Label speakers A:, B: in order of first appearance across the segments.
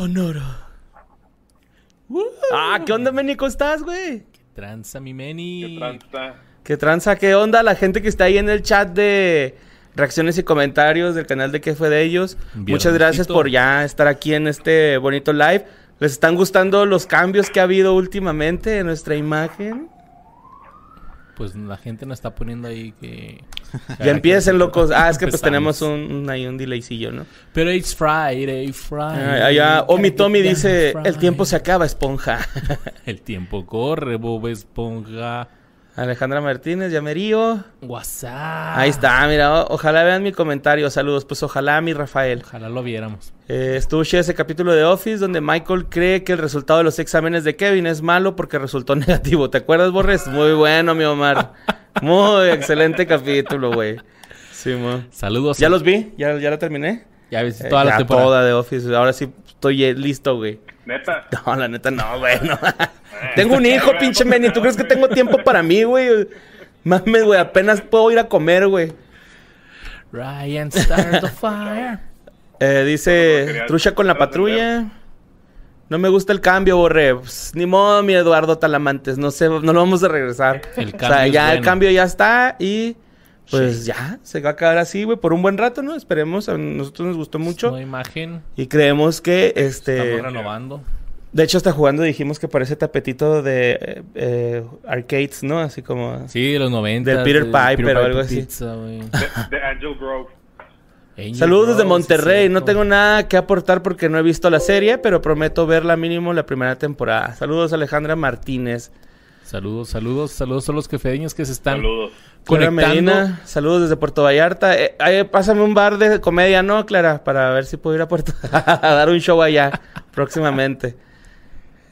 A: Sonoro. Ah, ¿qué onda, Meni? ¿Cómo estás, güey?
B: Tranza, mi Meni.
C: ¿Qué tranza?
A: ¿Qué tranza? ¿Qué onda? La gente que está ahí en el chat de reacciones y comentarios del canal de qué fue de ellos.
B: Viernesito.
A: Muchas gracias por ya estar aquí en este bonito live. ¿Les están gustando los cambios que ha habido últimamente en nuestra imagen?
B: Pues la gente nos está poniendo ahí que...
A: Ya empiecen, locos. Ah, es que pues tenemos un, ahí un delaycillo, ¿no?
B: Pero it's Friday, Friday.
A: Ah, allá, Omi Tommy
B: Gotta get
A: dice, el tiempo se
B: Friday".
A: acaba, esponja.
B: El tiempo corre, Bob Esponja.
A: Alejandra Martínez, Llamerío.
B: WhatsApp.
A: Ahí está, mira, o- ojalá vean mi comentario. Saludos, pues ojalá mi Rafael.
B: Ojalá lo viéramos.
A: Eh, estuvo ese capítulo de Office donde Michael cree que el resultado de los exámenes de Kevin es malo porque resultó negativo. ¿Te acuerdas, Borres? Muy bueno, mi Omar. Muy excelente capítulo, güey. Sí, mo.
B: Saludos.
A: Ya
B: a-
A: los vi, ya, ya la terminé.
B: Ya ves
A: Eh,
B: toda la
A: ya
B: temporada.
A: toda de Office. Ahora sí estoy eh, listo, güey.
C: Neta.
A: No, la neta no, güey. no. tengo un hijo, pinche Meni. ¿Tú crees que tengo tiempo para mí, güey? Mames, güey. Apenas puedo ir a comer, güey.
B: Ryan start the fire.
A: Eh, dice, trucha con la patrulla. No me gusta el cambio, Borre. Pues, ni modo, mi Eduardo Talamantes. No sé, no lo vamos a regresar.
B: El
A: o sea, ya el cambio ya está y pues ya se va a quedar así, güey, por un buen rato, ¿no? Esperemos. A nosotros nos gustó mucho
B: Una imagen.
A: y creemos que este.
B: Estamos renovando.
A: De hecho, hasta jugando dijimos que parece tapetito de eh, eh, arcades, ¿no? Así como.
B: Sí, de los 90.
A: Del Peter Piper o algo así.
B: Pizza, güey.
C: De, de Angel Grove.
B: Angel
A: Saludos desde
B: Rose,
A: Monterrey.
B: es
A: No tengo nada que aportar porque no he visto la serie, pero prometo verla mínimo la primera temporada. Saludos Alejandra Martínez.
B: Saludos, saludos, saludos a los quefedeños que se están
C: Saludos.
A: Clara
B: conectando.
A: Medina, saludos desde Puerto Vallarta. Eh, ahí, pásame un bar de comedia, ¿no, Clara? Para ver si puedo ir a Puerto a dar un show allá próximamente.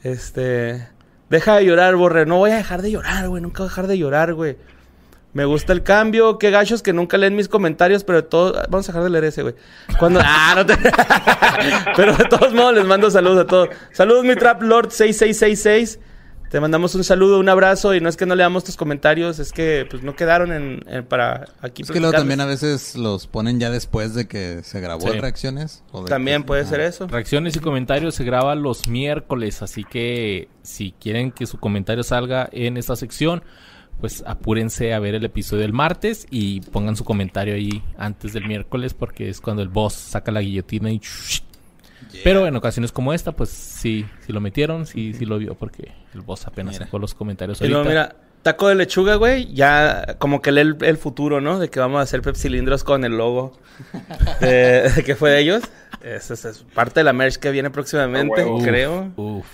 A: Este. Deja de llorar, Borre. No voy a dejar de llorar, güey. Nunca voy a dejar de llorar, güey. Me gusta el cambio. Qué gachos que nunca leen mis comentarios, pero de todos. Vamos a dejar de leer ese, güey. Cuando. Ah, no te. pero de todos modos les mando saludos a todos. Saludos, mi Trap Lord 6666. Te mandamos un saludo, un abrazo. Y no es que no leamos tus comentarios, es que pues no quedaron en, en- para aquí.
D: Es que luego también a veces los ponen ya después de que se grabó
B: Sí.
D: reacciones. o de
A: También
D: que-
A: puede ser eso.
B: Reacciones y comentarios se graba los miércoles, así que si quieren que su comentario salga en esta sección, pues apúrense a ver el episodio del martes y pongan su comentario ahí antes del miércoles porque es cuando el boss saca la guillotina y... Pero en ocasiones como esta, pues sí, sí lo metieron, sí, sí lo vio porque el boss apenas
D: Mira.
B: sacó los comentarios
A: Y luego,
B: ahorita.
A: mira, taco de lechuga, güey, ya como que lee el, el futuro, ¿no? De que vamos a hacer pepsilindros con el logo de, de que fue de ellos. Esa es, es parte de la merch que viene próximamente,
C: Ah,
A: creo.
B: Uf,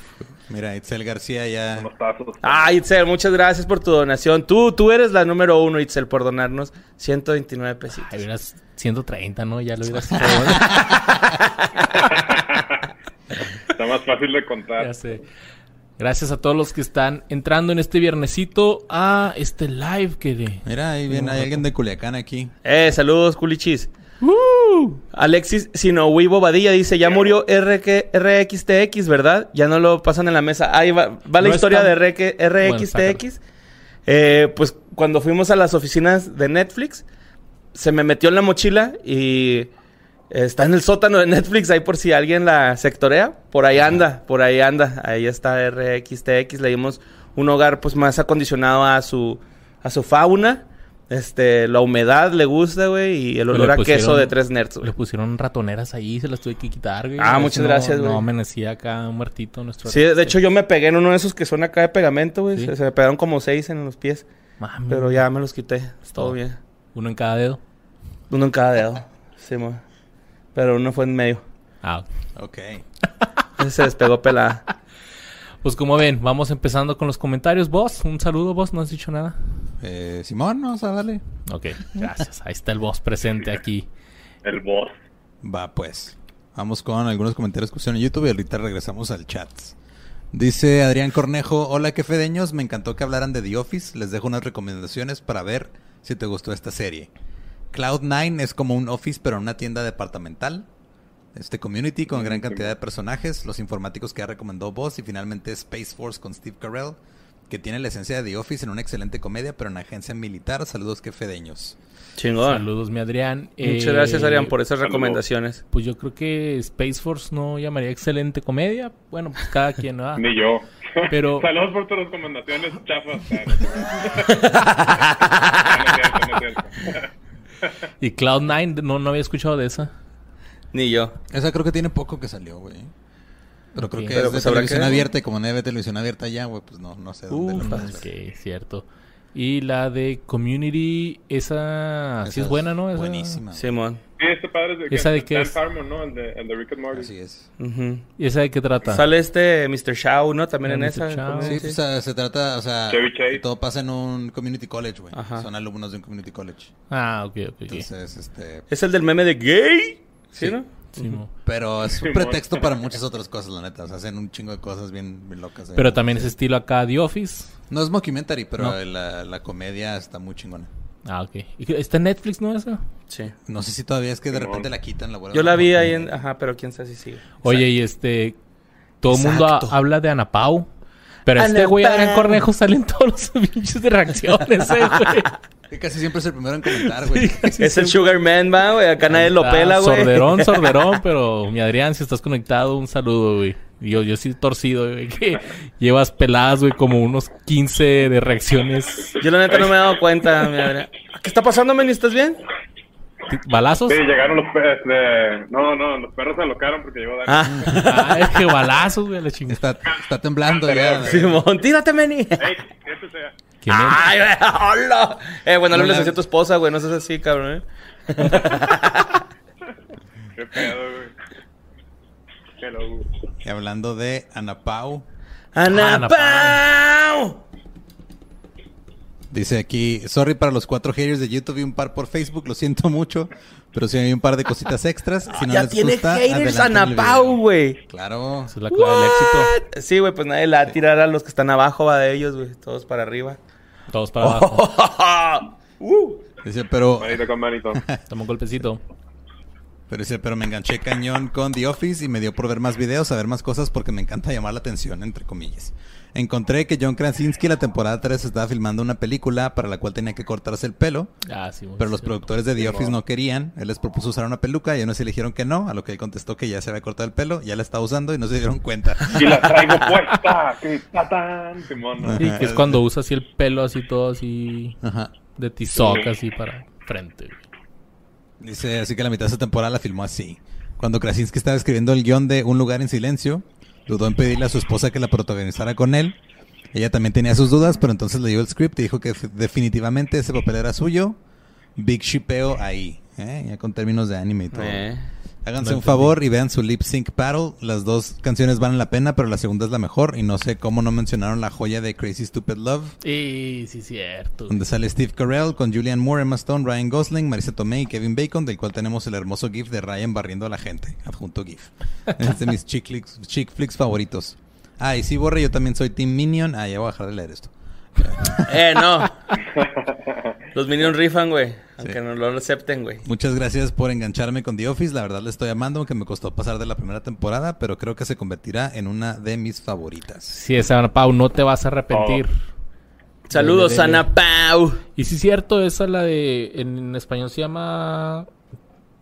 D: Mira, Itzel García ya.
C: Unos tazos.
A: Ah, Itzel, muchas gracias por tu donación. Tú, tú eres la número uno, Itzel, por donarnos 129 pesitos.
B: ahí hubieras 130, ¿no? Ya lo hubieras
C: Está más fácil de contar.
B: Ya sé. Gracias a todos los que están entrando en este viernesito a este live que de...
D: Mira, ahí viene hay alguien de Culiacán aquí.
A: Eh, saludos, culichis. Alexis Sinowibo Badilla dice, ya murió RXTX, ¿verdad? Ya no lo pasan en la mesa. Ahí va, va la
B: No
A: historia
B: está-
A: de RXTX. Eh, pues cuando fuimos a las oficinas de Netflix, se me metió en la mochila y está en el sótano de Netflix, ahí por si alguien la sectorea. Por ahí anda, por ahí anda. Ahí está RXTX. Le dimos un hogar pues más acondicionado a su, a su fauna. Este, la humedad le gusta, güey, y el olor a
B: pusieron-
A: queso de tres nerds, güey.
B: Le pusieron ratoneras ahí, se las tuve que quitar, güey.
A: Ah, muchas
B: no-
A: gracias, güey.
B: No amanecía acá muertito nuestro...
A: Sí, de hecho yo me pegué en uno de esos que son acá de pegamento, güey.
B: Sí.
A: Se, se me pegaron como seis en los pies,
B: Mami,
A: pero ya me los quité. Todo
B: Todo.
A: bien.
B: Uno en cada dedo.
A: Uno en cada dedo. Sí, mo. Pero uno fue en medio.
B: Ah.
D: Ok.
A: Se despegó pelada.
B: Pues como ven, vamos empezando con los comentarios. Vos, un saludo, vos, no has dicho nada.
D: Eh, Simón, vamos a darle.
B: Ok, gracias. Ahí está el boss presente aquí.
C: El boss.
D: Va, pues. Vamos con algunos comentarios que pusieron en YouTube y ahorita regresamos al chat. Dice Adrián Cornejo, hola que fedeños, me encantó que hablaran de The Office, les dejo unas recomendaciones para ver si te gustó esta serie. Cloud9 es como un Office pero en una tienda departamental. Este community con gran cantidad de personajes, los informáticos que ya recomendó Boss y finalmente Space Force con Steve Carell. Que tiene la esencia de The Office en una excelente comedia, pero en agencia militar. Saludos, que fedeños.
A: Chingón.
B: Saludos, mi Adrián.
A: Muchas
B: Eh,
A: gracias, Arián, por esas recomendaciones.
B: Pues yo creo que Space Force no llamaría excelente comedia. Bueno, pues cada quien, ¿verdad?
C: Ni yo.
B: Pero-
C: Saludos por tus recomendaciones, chafas.
B: Y Cloud9, no, no había escuchado de esa.
A: Ni yo.
D: Esa creo que tiene poco que salió, güey. Pero creo que
A: Pero
D: es de
A: pues habrá
D: televisión
A: que-
D: abierta y como no hay de televisión abierta ya, güey, pues no, no sé dónde
A: Uf,
D: lo
B: Ok, cierto. Y la de Community, esa sí es buena, ¿no? Esa-
D: Buenísima.
A: Simón.
C: Sí, este padre es de,
B: ¿Esa de
C: Dan
B: qué es?
C: Harmon, ¿no? El de, el de Rick and Morty.
D: Así es.
B: ¿Y esa de qué trata?
A: Sale este Mr. Shaw, ¿no? También en
B: Mr.
A: esa.
D: Sí, pues se trata, o sea, todo pasa en un community college, güey.
A: Ajá.
D: Son alumnos de un community college.
B: Ah, ok, ok.
D: Entonces, este...
A: Es el del meme de gay. ¿Sí,
D: Sí.
A: no?
B: Sí.
D: Pero es un pretexto para muchas otras cosas, la neta. O sea, hacen un chingo de cosas bien, bien locas. eh.
B: Pero también ese estilo acá, The Office.
D: No es mockumentary, pero
B: No.
D: la, la comedia está muy chingona.
B: Ah, ok. ¿Y qué- ¿Está en Netflix, no esa?
A: Sí.
D: No sé si todavía es que de repente la quitan, la
A: Yo
D: a
A: la vi ahí en. Ajá, pero quién sabe si sigue.
B: Oye, y este... Todo el mundo habla de Anapau. Pero este güey, Adrián. Cornejo, sale en todos los pinches de reacciones, eh, güey.
D: Que casi siempre es el primero en comentar, güey.
A: Es el Sugar Man, va, güey. Acá nadie lo pela, güey.
B: Sorderón, sorderón, pero mi Adrián, si estás conectado, un saludo, güey. Y Yo, yo sí torcido, güey, que llevas peladas, güey, como unos 15 de reacciones.
A: Yo la neta no me he dado cuenta, mi Adrián. ¿Qué está pasando, Meni? ¿Estás bien?
B: ¿Balazos?
C: Sí, llegaron los perros. De... No, no, los perros se alocaron porque llegó Dani.
A: Ah,
B: Ay, qué balazos, güey, la chingada.
D: Está, está temblando ya.
A: Simón, tírate, Meni.
C: Ey, este sea.
B: ¿Quién es?
A: Ay, güey, hola. Eh, bueno, no le decía a tu esposa, güey. No seas así, cabrón, eh.
C: Qué pedo, güey. Hello.
D: Y hablando de Ana Pau,
A: Ana
B: Ana
A: Pau.
D: Dice aquí, sorry para los cuatro haters de YouTube y un par por Facebook, lo siento mucho, pero sí hay un par de cositas extras. Si no
A: ya
D: les
A: tiene
D: gusta,
A: haters Ana Pau, güey.
D: Claro.
B: Esa es la clave del éxito.
A: Sí, güey, pues nadie la va a tirar a los que están abajo, va de ellos, güey. Todos para arriba.
B: Todos para abajo.
A: Uh.
D: Dice, pero,
C: Manito con manito.
B: Toma un golpecito.
D: Pero dice, pero me enganché cañón con The Office y me dio por ver más videos, saber más cosas porque me encanta llamar la atención, entre comillas. Encontré que John Krasinski la temporada 3 estaba filmando una película para la cual tenía que cortarse el pelo,
B: Ah, sí,
D: pero los productores de The Office no querían. Él les propuso usar una peluca y ellos le dijeron que no, a lo que él contestó que ya se había cortado el pelo, ya la estaba usando y no se dieron cuenta.
C: Y la traigo puesta. que tatán, Simón. ¿no?
B: Sí, que es cuando usa así el pelo así todo así
D: Ajá.
B: de tizoc así para frente.
D: Dice, así que la mitad de esa temporada la filmó así. Cuando Krasinski estaba escribiendo el guion de Un lugar en silencio, dudó en pedirle a su esposa que la protagonizara con él. Ella también tenía sus dudas, pero entonces leyó el script y dijo que definitivamente ese papel era suyo. Big shipeo ahí, ¿eh? ya con términos de anime y todo.
A: Eh.
D: Háganse
B: No
D: un favor y vean su lip sync battle. Las dos canciones valen la pena, pero la segunda es la mejor. Y no sé cómo no mencionaron la joya de Crazy Stupid Love.
B: Y sí, cierto.
D: Donde sale Steve Carell con Julianne Moore, Emma Stone, Ryan Gosling, Marisa Tomei y Kevin Bacon, del cual tenemos el hermoso GIF de Ryan barriendo a la gente. Adjunto GIF. Es de mis chick flicks, chick flicks favoritos. Ah, y sí, Borre, yo también soy Team Minion. Ah, ya voy a dejar de leer esto.
A: Eh, no. Los Minions rifan, güey. Aunque no lo acepten, güey.
D: Muchas gracias por engancharme con The Office. La verdad le estoy amando, aunque me costó pasar de la primera temporada, pero creo que se convertirá en una de mis favoritas.
B: Sí, esa Pau, no te vas a arrepentir.
A: Saludos,
B: Dele, dele.
A: Ana Pau.
B: Y sí, cierto, esa la de. En, en español se llama.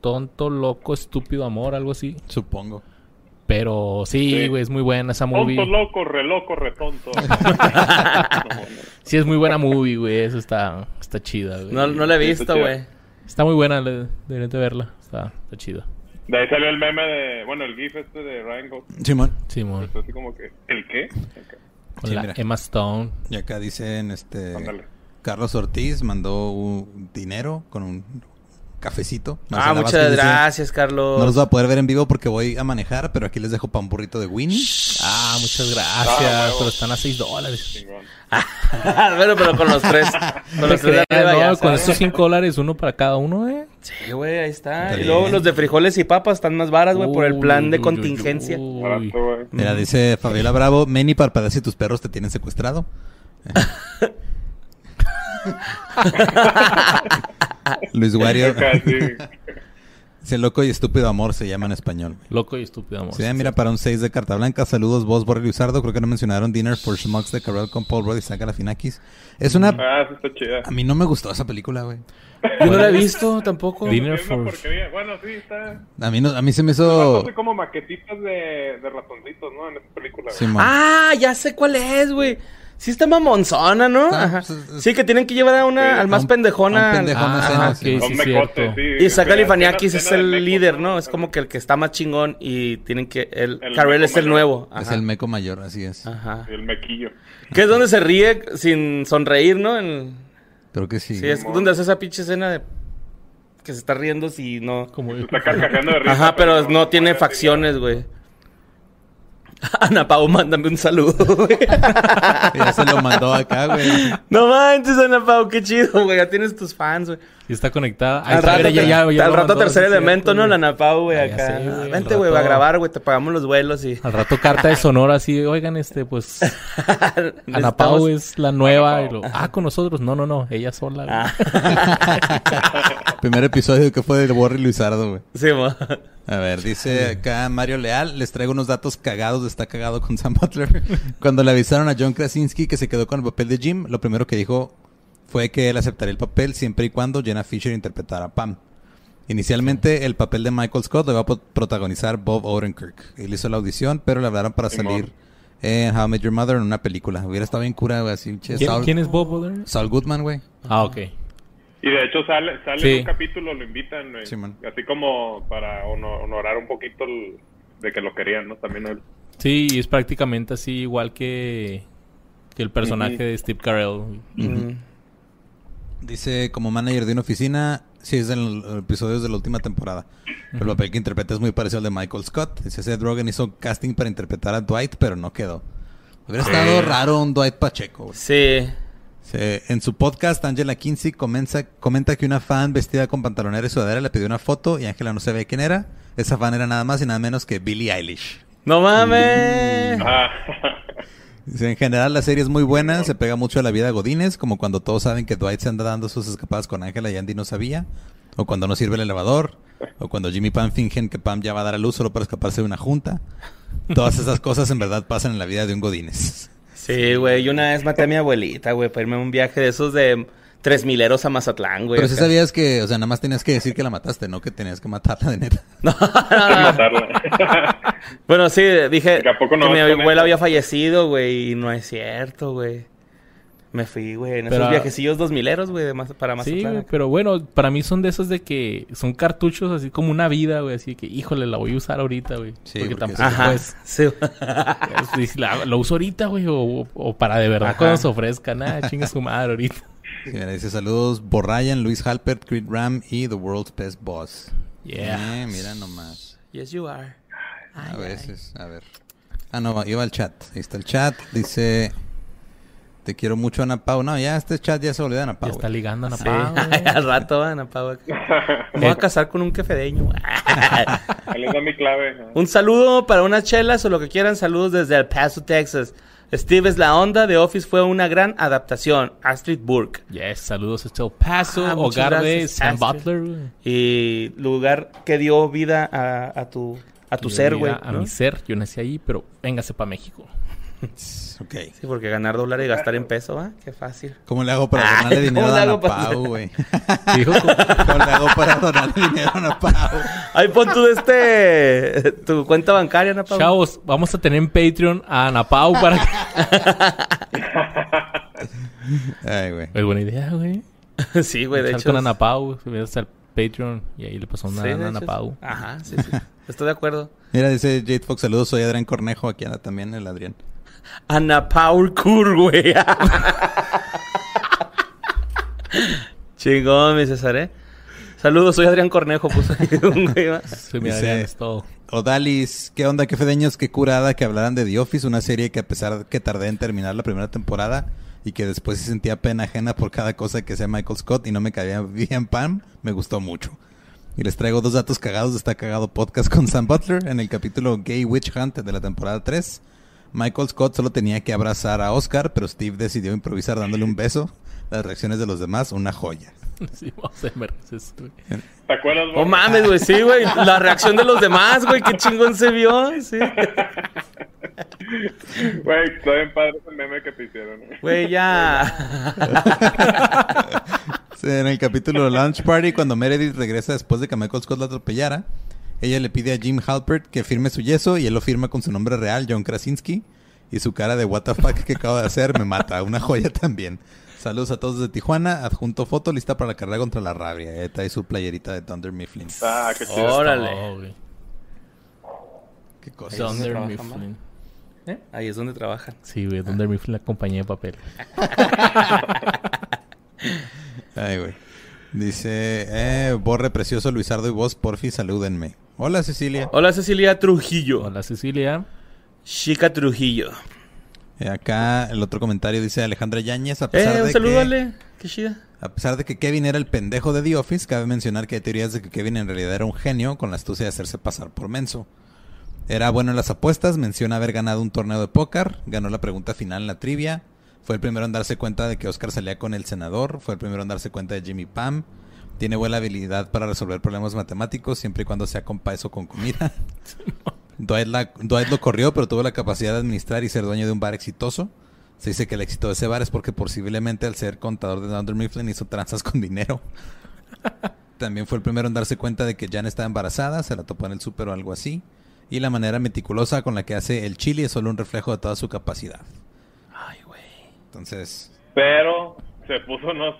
B: Tonto, loco, estúpido amor, algo así.
D: Supongo.
B: Pero sí,
C: Sí.
B: güey, es muy buena esa movie.
C: Tonto, loco, re loco, re tonto.
B: Sí, es muy buena movie, güey. Eso está, está chida, güey.
A: No, no la he visto, güey.
B: Está muy buena, deberían de verla. Está, está chida.
C: De ahí salió el meme de. Bueno, el GIF este de Ryan Gosling.
D: Simón.
B: Simón.
C: Así como que. ¿El qué? Ok.
B: Con
D: Sí,
B: la
D: mira.
B: Emma Stone.
D: Y acá dicen, este...
C: Ándale.
D: Carlos Ortiz mandó un dinero con un cafecito.
A: Ah, muchas
D: Vázquez dice,
A: gracias, Carlos.
D: No los voy a poder ver en vivo porque voy a manejar, pero aquí les dejo para un burrito de Winnie.
B: Ah, muchas
C: Ah,
B: gracias.
C: huevo.
B: pero están a 6 dólares.
A: Bueno, pero con los tres. Con los tres de
B: Crean,
A: arriba
B: no,
A: ya
B: con
A: sabes.
B: estos 5 dólares, uno para cada uno, eh.
A: Sí, güey, ahí está.
D: Está
A: Y luego los de frijoles y papas están más varas, güey, por el
B: Uy,
A: plan de
B: uy, uy,
A: contingencia.
B: uy.
C: Barato, güey.
D: Mira, dice Fabiola Bravo, Meni parpadea si tus perros te tienen secuestrado. Luis Wario. Ese loco y estúpido amor se llama en español.
B: Loco y estúpido amor.
D: Sí, mira, para un 6 de carta blanca. Saludos, vos, Borre Luzardo. Creo que no mencionaron Dinner for Schmucks de Carell con Paul Rudd y Saca la Finakis. Es una...
C: Ah, sí está chida.
D: A mí no me gustó esa película, güey.
A: Yo no la he visto tampoco.
B: Dinner for...
C: Bueno, sí, está...
D: A mí, no, a mí se me hizo...
C: como maquetitas de, de ratoncitos, ¿no? En esa película.
D: Simón.
A: Ah, ya sé cuál es, güey. Sí está mamonzona, ¿no? Ajá.
D: pues, es-
A: Sí, que tienen que llevar a una,
C: Sí.
A: al más pendejona.
D: a un pendejón
A: Ajá.
D: escena,
B: Ah,
D: sí.
B: ok,
C: Son
B: sí,
C: mecotes, sí.
A: Y Zach Galifianakis es el líder, ¿no? Es como que el que está más chingón y tienen que... El,
C: El
A: Carell es el
C: mayor.
A: nuevo.
D: Es el meco mayor, así es.
A: Ajá.
C: El mequillo.
A: Que es donde se ríe sin sonreír, ¿no? En-
D: Creo que sí.
A: Sí, es donde hace esa pinche escena de... Que se está riendo si no...
B: Como
C: Se está carcajeando de risa.
A: Ajá, pero no tiene facciones, güey. Ana Pau, mándame un saludo, güey.
D: Ya se lo mandó acá, güey.
A: No manches, Ana Pau, qué chido, güey. Ya tienes tus fans, güey.
B: Sí está conectada.
A: Al rato,
B: ya- ya- ya
A: al rato tercer elemento,
B: cierto,
A: ¿no? La. Ana Pau, güey, acá.
B: güey,
A: Vente, güey, va a grabar, güey. Te pagamos los vuelos y...
B: Al rato carta de Sonora así, oigan, este, pues... Ana Pau es la nueva. Y lo- ah, con nosotros. No, no, no. Ella sola. güey.
A: Ah,
D: Primer episodio que fue del Borre Luisardo, güey.
A: sí, mo.
D: A ver, dice acá Mario Leal, les traigo unos datos cagados, está cagado con Sam Butler. Cuando le avisaron a John Krasinski que se quedó con el papel de Jim, lo primero que dijo fue que él aceptaría el papel siempre y cuando Jenna Fisher interpretara a Pam. Inicialmente el papel de Michael Scott lo iba a pro- protagonizar Bob Odenkirk. Él hizo la audición, pero le hablaron para salir en How I Met Your Mother en una película. Hubiera estado bien cura, güey, así. che,
B: ¿Quién,
D: Saul,
B: quién es Bob Odenkirk?
D: Saul Goodman, güey.
B: Ah, ok.
C: Y de hecho sale, sale
B: Sí.
C: en un capítulo, lo invitan, así como para hono- honorar un poquito el- de que lo querían, ¿no? También él.
B: Sí, y es prácticamente así igual que, que el personaje de Steve Carell.
D: Dice, como manager de una oficina, sí es en los episodios de la última temporada. Pero el papel que interpreta es muy parecido al de Michael Scott. Dice, Seth Rogen hizo casting para interpretar a Dwight, pero no quedó. Hubiera estado raro un Dwight Pacheco. güey.
A: Sí.
D: Se- en su podcast, Angela Kinsey comenta, comenta que una fan vestida con pantalonera y sudadera le pidió una foto y Angela no se ve quién era. Esa fan era nada más y nada menos que Billie Eilish.
A: No mames.
C: Ah,
D: Dice, en general la serie es muy buena, se pega mucho a la vida Godines, como cuando todos saben que Dwight se anda dando sus escapadas con Angela y Andy no sabía, o cuando no sirve el elevador, o cuando Jimmy y Pam fingen que Pam ya va a dar a luz solo para escaparse de una junta. Todas esas cosas en verdad pasan en la vida de un Godines.
A: Sí, güey. Yo una vez maté a mi abuelita, güey, para irme a un viaje de esos de tres mileros a Mazatlán, güey.
D: Pero si sabías que, o sea, nada más tenías que decir que la mataste, no que tenías que matarla de neta.
A: No, no, no.
C: matarla.
A: Bueno, sí, dije
C: ¿Que a poco no
A: que mi abuela había fallecido, güey, y no es cierto, güey. Me fui, güey, en
B: Pero-
A: esos viajecillos dos mileros, güey, de Maz- para
B: Sí,
A: Mazatlán.
B: güey, pero bueno, para mí son de esos de que son cartuchos así como una vida, güey. Así que, híjole, la voy a usar ahorita, güey.
D: Sí,
B: porque
D: porque
B: tampoco, pues,
A: sí.
B: es- la, la uso ahorita, güey, o, o para de verdad
A: Ajá.
B: cuando se ofrezca. Nada, chinga su madre ahorita.
D: Sí, mira, dice saludos, Borrayan, Luis Halpert, Creed Ram y The World's Best Boss.
B: Yeah.
D: Eh, mira nomás.
A: Yes, you are.
D: A veces, a ver. Ah, no, va- iba al chat. Ahí está el chat. Dice, te quiero mucho, Ana Pau. No, ya este chat ya se olvida de Ana
B: Ya
D: Pau.
B: está ligando a Ana Pau,
A: al rato van a Pau. Me voy a casar con un quefedeño.
C: Ahí les da mi clave. ¿no?
A: un saludo para unas chelas o lo que quieran. Saludos desde El Paso, Texas. Steve es la onda. The Office fue una gran adaptación. Astrid Burke.
B: Yes, saludos hasta El Paso,
A: Ah,
B: hogar de Sam. Butler.
A: Y lugar que dio vida a, a tu, a tu ser, güey.
B: A
A: ¿no?
B: mi ser, yo nací ahí, pero véngase para México.
D: Ok.
A: Sí, porque ganar dólar y gastar en peso, ¿va? Qué fácil.
D: ¿Cómo le hago para
A: Ay,
D: donarle dinero
A: ¿cómo
D: a Ana Pau, güey? ¿Cómo le hago para donarle dinero a Ana Pau?
A: Ahí pon tu, este, tu cuenta bancaria, Ana Pau.
B: Chavos, vamos a tener en Patreon a Ana Pau para que...
D: Ay, güey.
B: Es buena idea, güey.
A: sí, güey, de hecho.
B: con Ana Pau, subirse al Patreon y ahí le pasó una
A: Sí,
B: a Ana Pau.
A: Ajá, sí, sí. Estoy de acuerdo.
D: Mira, dice Jade Fox, saludos, soy Adrián Cornejo, aquí anda también el Adrián.
A: Ana Paul Kur, güey. Chingón, mi César, ¿eh? Saludos, soy Adrián Cornejo, puso ahí un güey más.
B: Sí, mira,
D: Dice-
B: Adrián, es todo.
D: Odalis, ¿qué onda? ¿Qué fedeños? ¿Qué curada que hablaran de The Office? Una serie que a pesar de que tardé en terminar la primera temporada y que después sí sentía pena ajena por cada cosa que sea Michael Scott y no me caía bien Pam, me gustó mucho. Y les traigo dos datos cagados de Está Cagado Podcast con Sam Butler en el capítulo Gay Witch Hunt de la temporada 3. Michael Scott solo tenía que abrazar a Oscar, pero Steve decidió improvisar dándole un beso. Las reacciones de los demás, una joya.
B: Sí, vamos a ver, es- güey.
C: ¿Te acuerdas,
A: Oh
C: Borre?
A: mames, güey, sí, güey. La reacción de los demás, güey, qué chingón se vio. Sí.
C: Güey, está bien padre ese meme que te hicieron. güey.
A: Güey, ya.
D: Sí, en el capítulo Lunch Party, cuando Meredith regresa después de que Michael Scott la atropellara, ella le pide a Jim Halpert que firme su yeso y él lo firma con su nombre real, John Krasinski. Y su cara de what the fuck que acaba de hacer me mata. Una joya también. Saludos a todos desde Tijuana. Adjunto foto lista para la carrera contra la rabia. Eh, trae su playerita de Thunder Mifflin.
C: Ah, qué chido.
A: Órale.
B: Oh, güey.
D: Qué cosa.
B: Thunder Mifflin.
A: ¿Eh? Ahí es donde trabajan.
B: Sí, güey, Thunder Mifflin, la compañía de papel.
D: Ay, güey. Dice, eh, Borre Precioso, Luisardo y vos, porfi, salúdenme. Hola, Cecilia.
A: Hola, Cecilia Trujillo.
B: Hola, Cecilia.
A: Chica Trujillo.
D: Eh, acá el otro comentario dice Alejandra Yáñez, a pesar
A: Eh, un
D: de
A: saludo,
D: que...
A: Ale. Qué chida.
D: A pesar de que Kevin era el pendejo de The Office, cabe mencionar que hay teorías de que Kevin en realidad era un genio con la astucia de hacerse pasar por menso. Era bueno en las apuestas, menciona haber ganado un torneo de póker, ganó la pregunta final en la trivia, fue el primero en darse cuenta de que Oscar salía con el senador, fue el primero en darse cuenta de Jimmy Pam, tiene buena habilidad para resolver problemas matemáticos siempre y cuando sea con paz o con comida. Dwight, la- Dwight lo corrió, pero tuvo la capacidad de administrar y ser dueño de un bar exitoso. Se dice que el éxito de ese bar es porque posiblemente al ser contador de Dunder Mifflin hizo tranzas con dinero. También fue el primero en darse cuenta de que Jan estaba embarazada, se la topó en el súper o algo así. Y la manera meticulosa con la que hace el chili es solo un reflejo de toda su capacidad. Entonces,
C: Pero se puso unos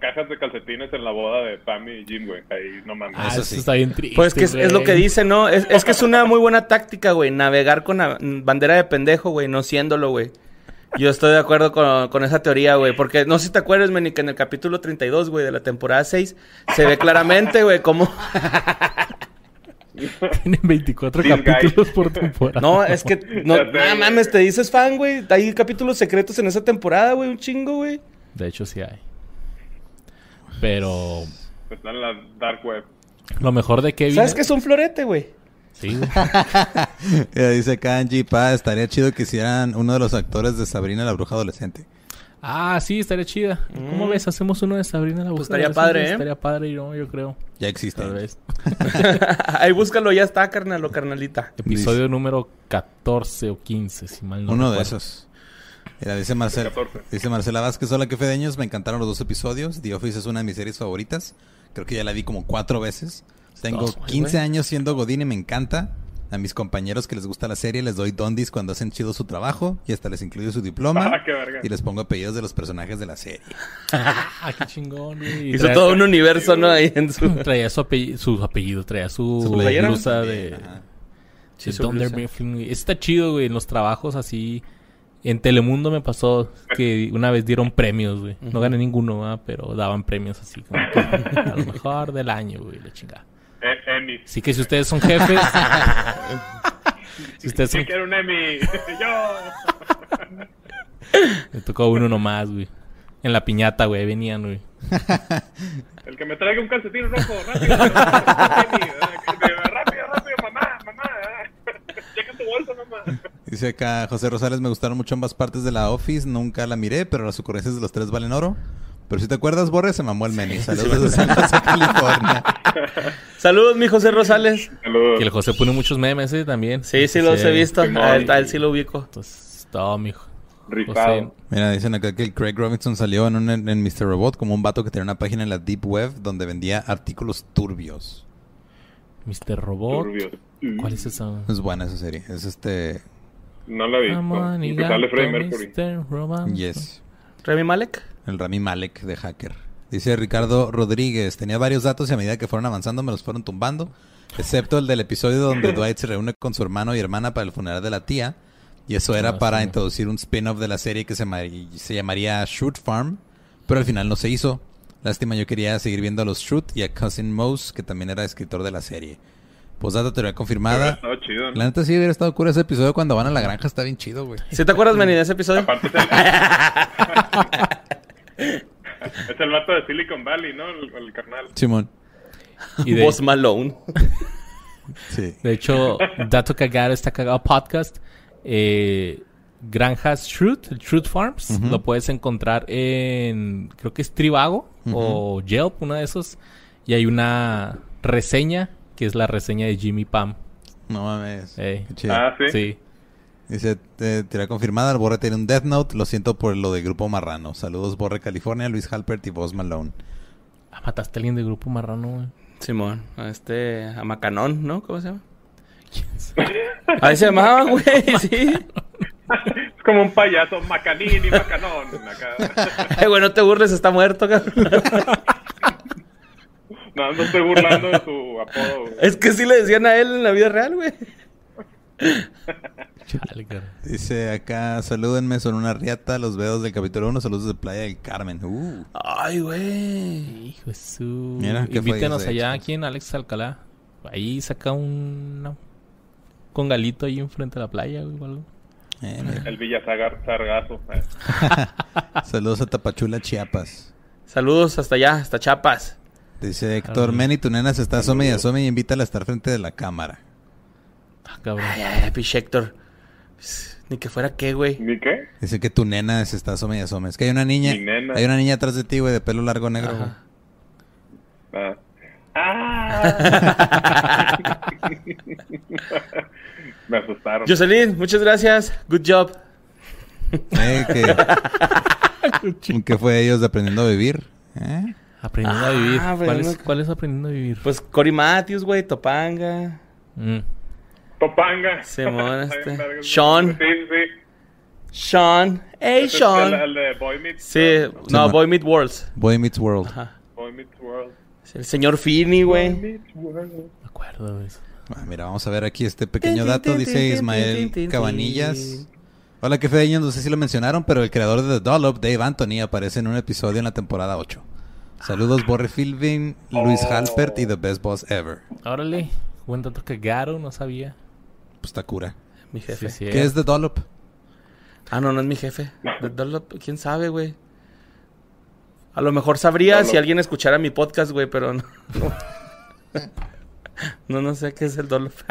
C: cajas de calcetines en la boda de Pam y Jim, güey. Ahí no mames.
B: Ah,
D: Eso sí.
B: está bien triste.
A: Pues que es, es lo que dice, ¿no? Es, es que es una muy buena táctica, güey. Navegar con la bandera de pendejo, güey, no siéndolo, güey. Yo estoy de acuerdo con, con esa teoría, güey. Porque no sé si te acuerdas, Meni, que en el capítulo 32, güey, de la temporada 6, se ve claramente, güey, cómo...
B: Tienen 24
C: This guy.
B: capítulos por temporada.
A: No, es que... No, mames, te dices fan, güey. Hay capítulos secretos en esa temporada, güey. Un chingo, güey.
B: De hecho, sí hay. Pero
C: Está en la dark web.
B: lo mejor de Kevin.
A: ¿Sabes qué es un florete, güey?
B: Sí, güey.
D: dice Kanji, pa, estaría chido que hicieran uno de los actores de Sabrina la bruja adolescente.
B: Ah, sí, estaría chida. ¿Cómo
A: Mm.
B: ves? Hacemos uno de Sabrina la
A: Pues
B: Bruja
A: estaría padre, ¿eh?
B: Estaría padre, yo, yo creo.
D: Ya existe.
B: Tal vez.
A: Ahí búscalo, ya está, carnal o carnalita.
B: Episodio número 14 o 15, si mal no
D: Uno de esos. Mira, dice Marcel,
C: 14.
D: dice Marcela Vázquez, hola que fedeños, me encantaron los dos episodios. The Office es una de mis series favoritas. Creo que ya la vi como cuatro veces. Tengo
B: Dos, güey,
D: 15
B: güey.
D: años siendo Godín y me encanta. A mis compañeros que les gusta la serie les doy dondis cuando hacen chido su trabajo y hasta les incluyo su diploma.
C: Ah, qué verga.
D: y les pongo apellidos de los personajes de la serie.
B: Ah, qué chingón, güey.
A: Hizo todo un universo, ¿no? Ahí en su...
B: Traía su apellido, su apellido, traía su,
D: Su
B: blusa de,
D: Ajá.
A: Sí,
B: Thunder
A: blusa.
B: Mifflin, güey. Está chido, güey, en los trabajos así. En Telemundo me pasó que una vez dieron premios, güey. No gané ninguno, ¿verdad? pero daban premios así como que a lo mejor del año, güey, la chingada.
C: Emmy.
B: Así que si ustedes son jefes, si ustedes son,
C: quiero un Emmy. Yo.
B: me tocó uno nomás, güey. En la piñata, güey, venían, güey.
C: El que me traiga un calcetín rojo, rápido. Emmy. rápido, rápido, mamá, mamá. Checa tu bolsa, mamá.
D: Dice acá José Rosales, me gustaron mucho ambas partes de la Office, nunca la miré, pero las ocurrencias de los tres valen oro. Pero si te acuerdas, Borre, se mamó el meni. Saludos desde San José, California.
A: Saludos, mi José Rosales.
C: Saludos.
B: Y el José pone muchos memes, ¿eh? También.
A: Sí, sí los he visto. A él, a él sí lo ubico.
B: Entonces, todo, mijo.
C: Rifado.
D: Mira, dicen acá que el Craig Robinson salió en, un, en Mr. Robot como un vato que tenía una página en la Deep Web donde vendía artículos turbios.
B: Mr. Robot.
C: Turbio.
B: ¿Cuál es esa?
D: Es buena esa serie. Es este...
C: No la visto.
B: y
C: Que sale
B: gato,
C: Freddie Mercury.
B: Mr. Robot.
D: Yes.
A: Remy Malek.
D: El Rami Malek de Hacker. Dice Ricardo Rodríguez, tenía varios datos y a medida que fueron avanzando me los fueron tumbando, excepto el del episodio donde Dwight se reúne con su hermano y hermana para el funeral de la tía. Y eso era
B: Ah,
D: para
B: sí.
D: introducir un spin-off de la serie que se, se llamaría Shoot Farm, pero al final no se hizo. Lástima, yo quería seguir viendo a los Shoot y a Cousin Mouse, que también era escritor de la serie. Pues data teoría confirmada.
C: Chido, ¿no?
D: La neta sí hubiera estado cura ese episodio cuando van a la granja, está bien chido, güey.
A: ¿Sí te acuerdas, Manny, de ese episodio?
C: Aparte es el... vato de Silicon Valley, ¿no? El, el carnal.
D: Simón.
B: Y de,
A: Post Malone.
D: Sí.
B: de hecho, Dato Cagado está cagado podcast. Eh, Granjas Truth, Truth Farms. Lo puedes encontrar en, creo que es Trivago o Yelp, uno de esos. Y hay una reseña, que es la reseña de Jimmy Pam.
D: No mames.
C: Ah, sí.
B: Sí.
D: Dice, te, tiré confirmada, el Borre tiene un Death Note. Lo siento por lo de Grupo Marrano. Saludos, Borre California, Luis Halpert y Boss Malone.
B: Ah, mataste a alguien del grupo marrano, güey.
A: Simón, a este, a Macanón, ¿no? ¿Cómo se llama? Ahí se llamaba, güey, sí.
C: Es como un payaso, Macanini, Macanón.
A: Ay, güey, no te burles, está muerto, cabrón.
C: No, no estoy burlando de su apodo. güey.
A: Es que sí le decían a él en la vida real, güey.
D: Dice acá, salúdenme, son una riata, los videos del capítulo 1, saludos de Playa del Carmen. Uh,
A: Ay, güey.
B: Hijo de su...
D: Mira, ¿qué fue
B: Invítenos
D: eso de
B: allá aquí en Alex Alcalá. Ahí saca un... Con galito ahí enfrente de la playa, güey, o algo.
D: eh.
C: El Villa Sargazo. eh.
D: Saludos a Tapachula, Chiapas.
A: Saludos hasta allá, hasta Chapas.
D: Dice Héctor,
B: Ay.
D: Meni, tu nena se está asome y asome y invítala a estar frente de la cámara.
B: Ah, cabrón.
A: Ay, ay, Héctor. Ni que fuera qué, güey.
C: ¿Ni qué?
D: Dice que tu nena se está asome y asome. Es que hay una niña,
C: Mi nena.
D: hay una niña atrás de ti, güey, de pelo largo negro.
A: Ajá.
C: Ah. Ah. Me asustaron.
A: Jocelyn, muchas gracias. Good job.
D: Eh, que... ¿Qué fue ellos de aprendiendo a vivir? ¿Eh?
B: Aprendiendo a
A: Ah,
B: vivir. ¿Cuál
A: aprendiendo-
B: es, ¿Cuál es aprendiendo a vivir?
A: Pues Cory Matthews, güey, Topanga.
B: Mm.
C: Topanga.
A: Simón, este. Sean.
C: Sí, sí.
A: Sean. Hey, Sean.
C: El, el de Boy Meets
A: Sí,
C: World.
A: no,
D: Simón.
A: Boy Meet Worlds.
D: Boy Meets World.
A: Ajá.
C: Boy Meets World.
A: El señor Finney, güey.
C: Meets World.
B: Me acuerdo de eso.
D: Ah, mira, vamos a ver aquí este pequeño dato. Dice Ismael Cabanillas. Hola, que fedeños. No sé si lo mencionaron, pero el creador de The Dollop, Dave Anthony, aparece en un episodio en la temporada 8. Saludos, Borre Philbin, Luis
C: Oh.
D: Halpert y The Best Boss Ever.
B: Órale. Buen dato que Garo no sabía.
D: Pues está cura.
A: Mi jefe.
B: Sí, sí.
D: ¿Qué es The Dollop?
A: Ah, no, no es mi jefe. De- Dunlop, ¿Quién sabe, güey? A lo mejor sabría si alguien escuchara mi podcast, güey, pero no. No, no sé qué es el Dunlop.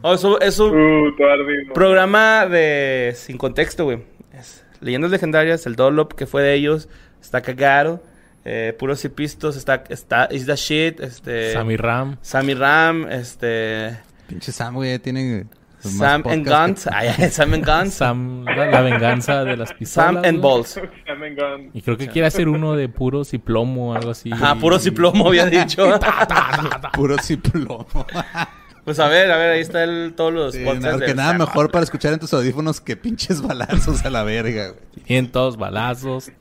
A: Oh, eso- es un
C: Uh,
A: programa de sin contexto, güey. Es Leyendas legendarias, el Dunlop que fue de ellos, está cagado. Eh, puros y pistos, está, está Is the Shit, este.
B: Sammy Ram.
A: Sammy Ram, este.
D: Pinche Sam, güey, tiene...
A: Sam and Guns. Ay, ay, Sam and Guns.
B: Sam, la, la venganza de las pistolas.
A: Sam and. Balls.
C: Sam and Gun.
B: Y creo que quiere hacer uno de puros y plomo o algo así.
A: Ajá, puros y plomo había dicho.
D: que- Puros y plomo.
A: Pues a ver, a ver, ahí está el, todos los
D: Sí,
A: podcasts
D: nada,
A: de-
D: que nada mejor para escuchar en tus audífonos que pinches balazos a la verga, güey.
B: Cientos, balazos.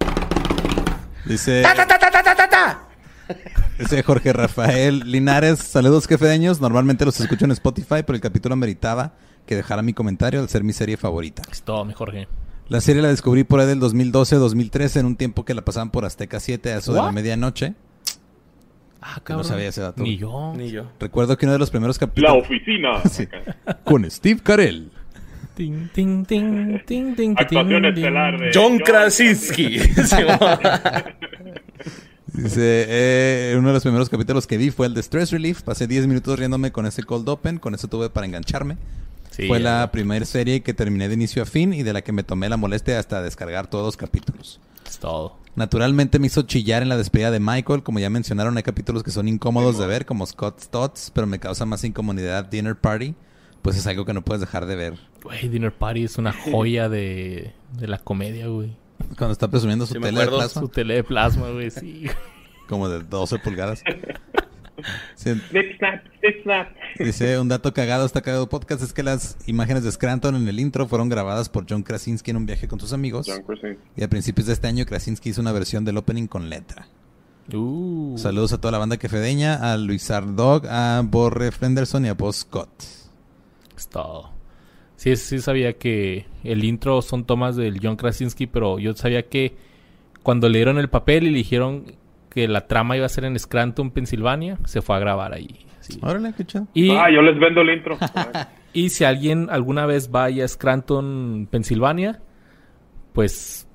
D: Dice,
A: ¡Ta, ta, ta, ta, ta, ta, ta, ta!
D: dice Jorge Rafael Linares, saludos jefedeños. Normalmente los escucho en Spotify, pero el capítulo meritaba que dejara mi comentario al ser mi serie favorita.
B: Es todo, mi Jorge.
D: La serie la descubrí por ahí del 2012-2013 en un tiempo que la pasaban por Azteca 7 a eso de la medianoche.
B: Ah,
D: Que no sabía ese dato.
B: Ni yo.
A: Ni yo.
D: Recuerdo que uno de los primeros
C: La
D: capítulos
C: oficina.
D: Sí. con Steve Carell.
B: Ting, ting, ting, ting, ting,
C: Actuación
B: ting, ting.
C: estelar de
A: John Krasinski.
D: Dice, eh, uno de los primeros capítulos que vi fue el de Stress Relief. Pasé 10 minutos riéndome con ese cold open. Con eso tuve para engancharme.
B: Sí,
D: fue la primera serie que terminé de inicio a fin y de la que me tomé la molestia hasta descargar todos los capítulos.
B: Es todo.
D: Naturalmente me hizo chillar en la despedida de Michael. Como ya mencionaron, hay capítulos que son incómodos de ver, como Scott Stotts, pero me causa más incomodidad Dinner Party. Pues es algo que no puedes dejar de ver.
B: Güey, Dinner Party es una joya de, de la comedia, güey.
D: Cuando está presumiendo su
A: Sí,
D: tele de plasma,
B: Su tele de plasma, güey, sí.
D: como de 12 pulgadas. Sí. Dice, un dato cagado, está cagado podcast, es que las imágenes de Scranton en el intro fueron grabadas por John Krasinski en un viaje con sus amigos.
C: John Krasinski.
D: Y a principios de este año Krasinski hizo una versión del opening con letra.
B: Uh.
D: Saludos a toda la banda que fedeña, a Luis Ardog, a Borre Fenderson y a Boss Scott.
B: Es todo. Sí, sí sabía que el intro son tomas del John Krasinski, pero yo sabía que cuando le dieron el papel y le dijeron que la trama iba a ser en Scranton, Pensilvania, se fue a grabar ahí. sí.
D: Órale, qué chido.
B: Y,
C: Ah, yo les vendo el intro.
B: Y si alguien alguna vez vaya a Scranton, Pensilvania, pues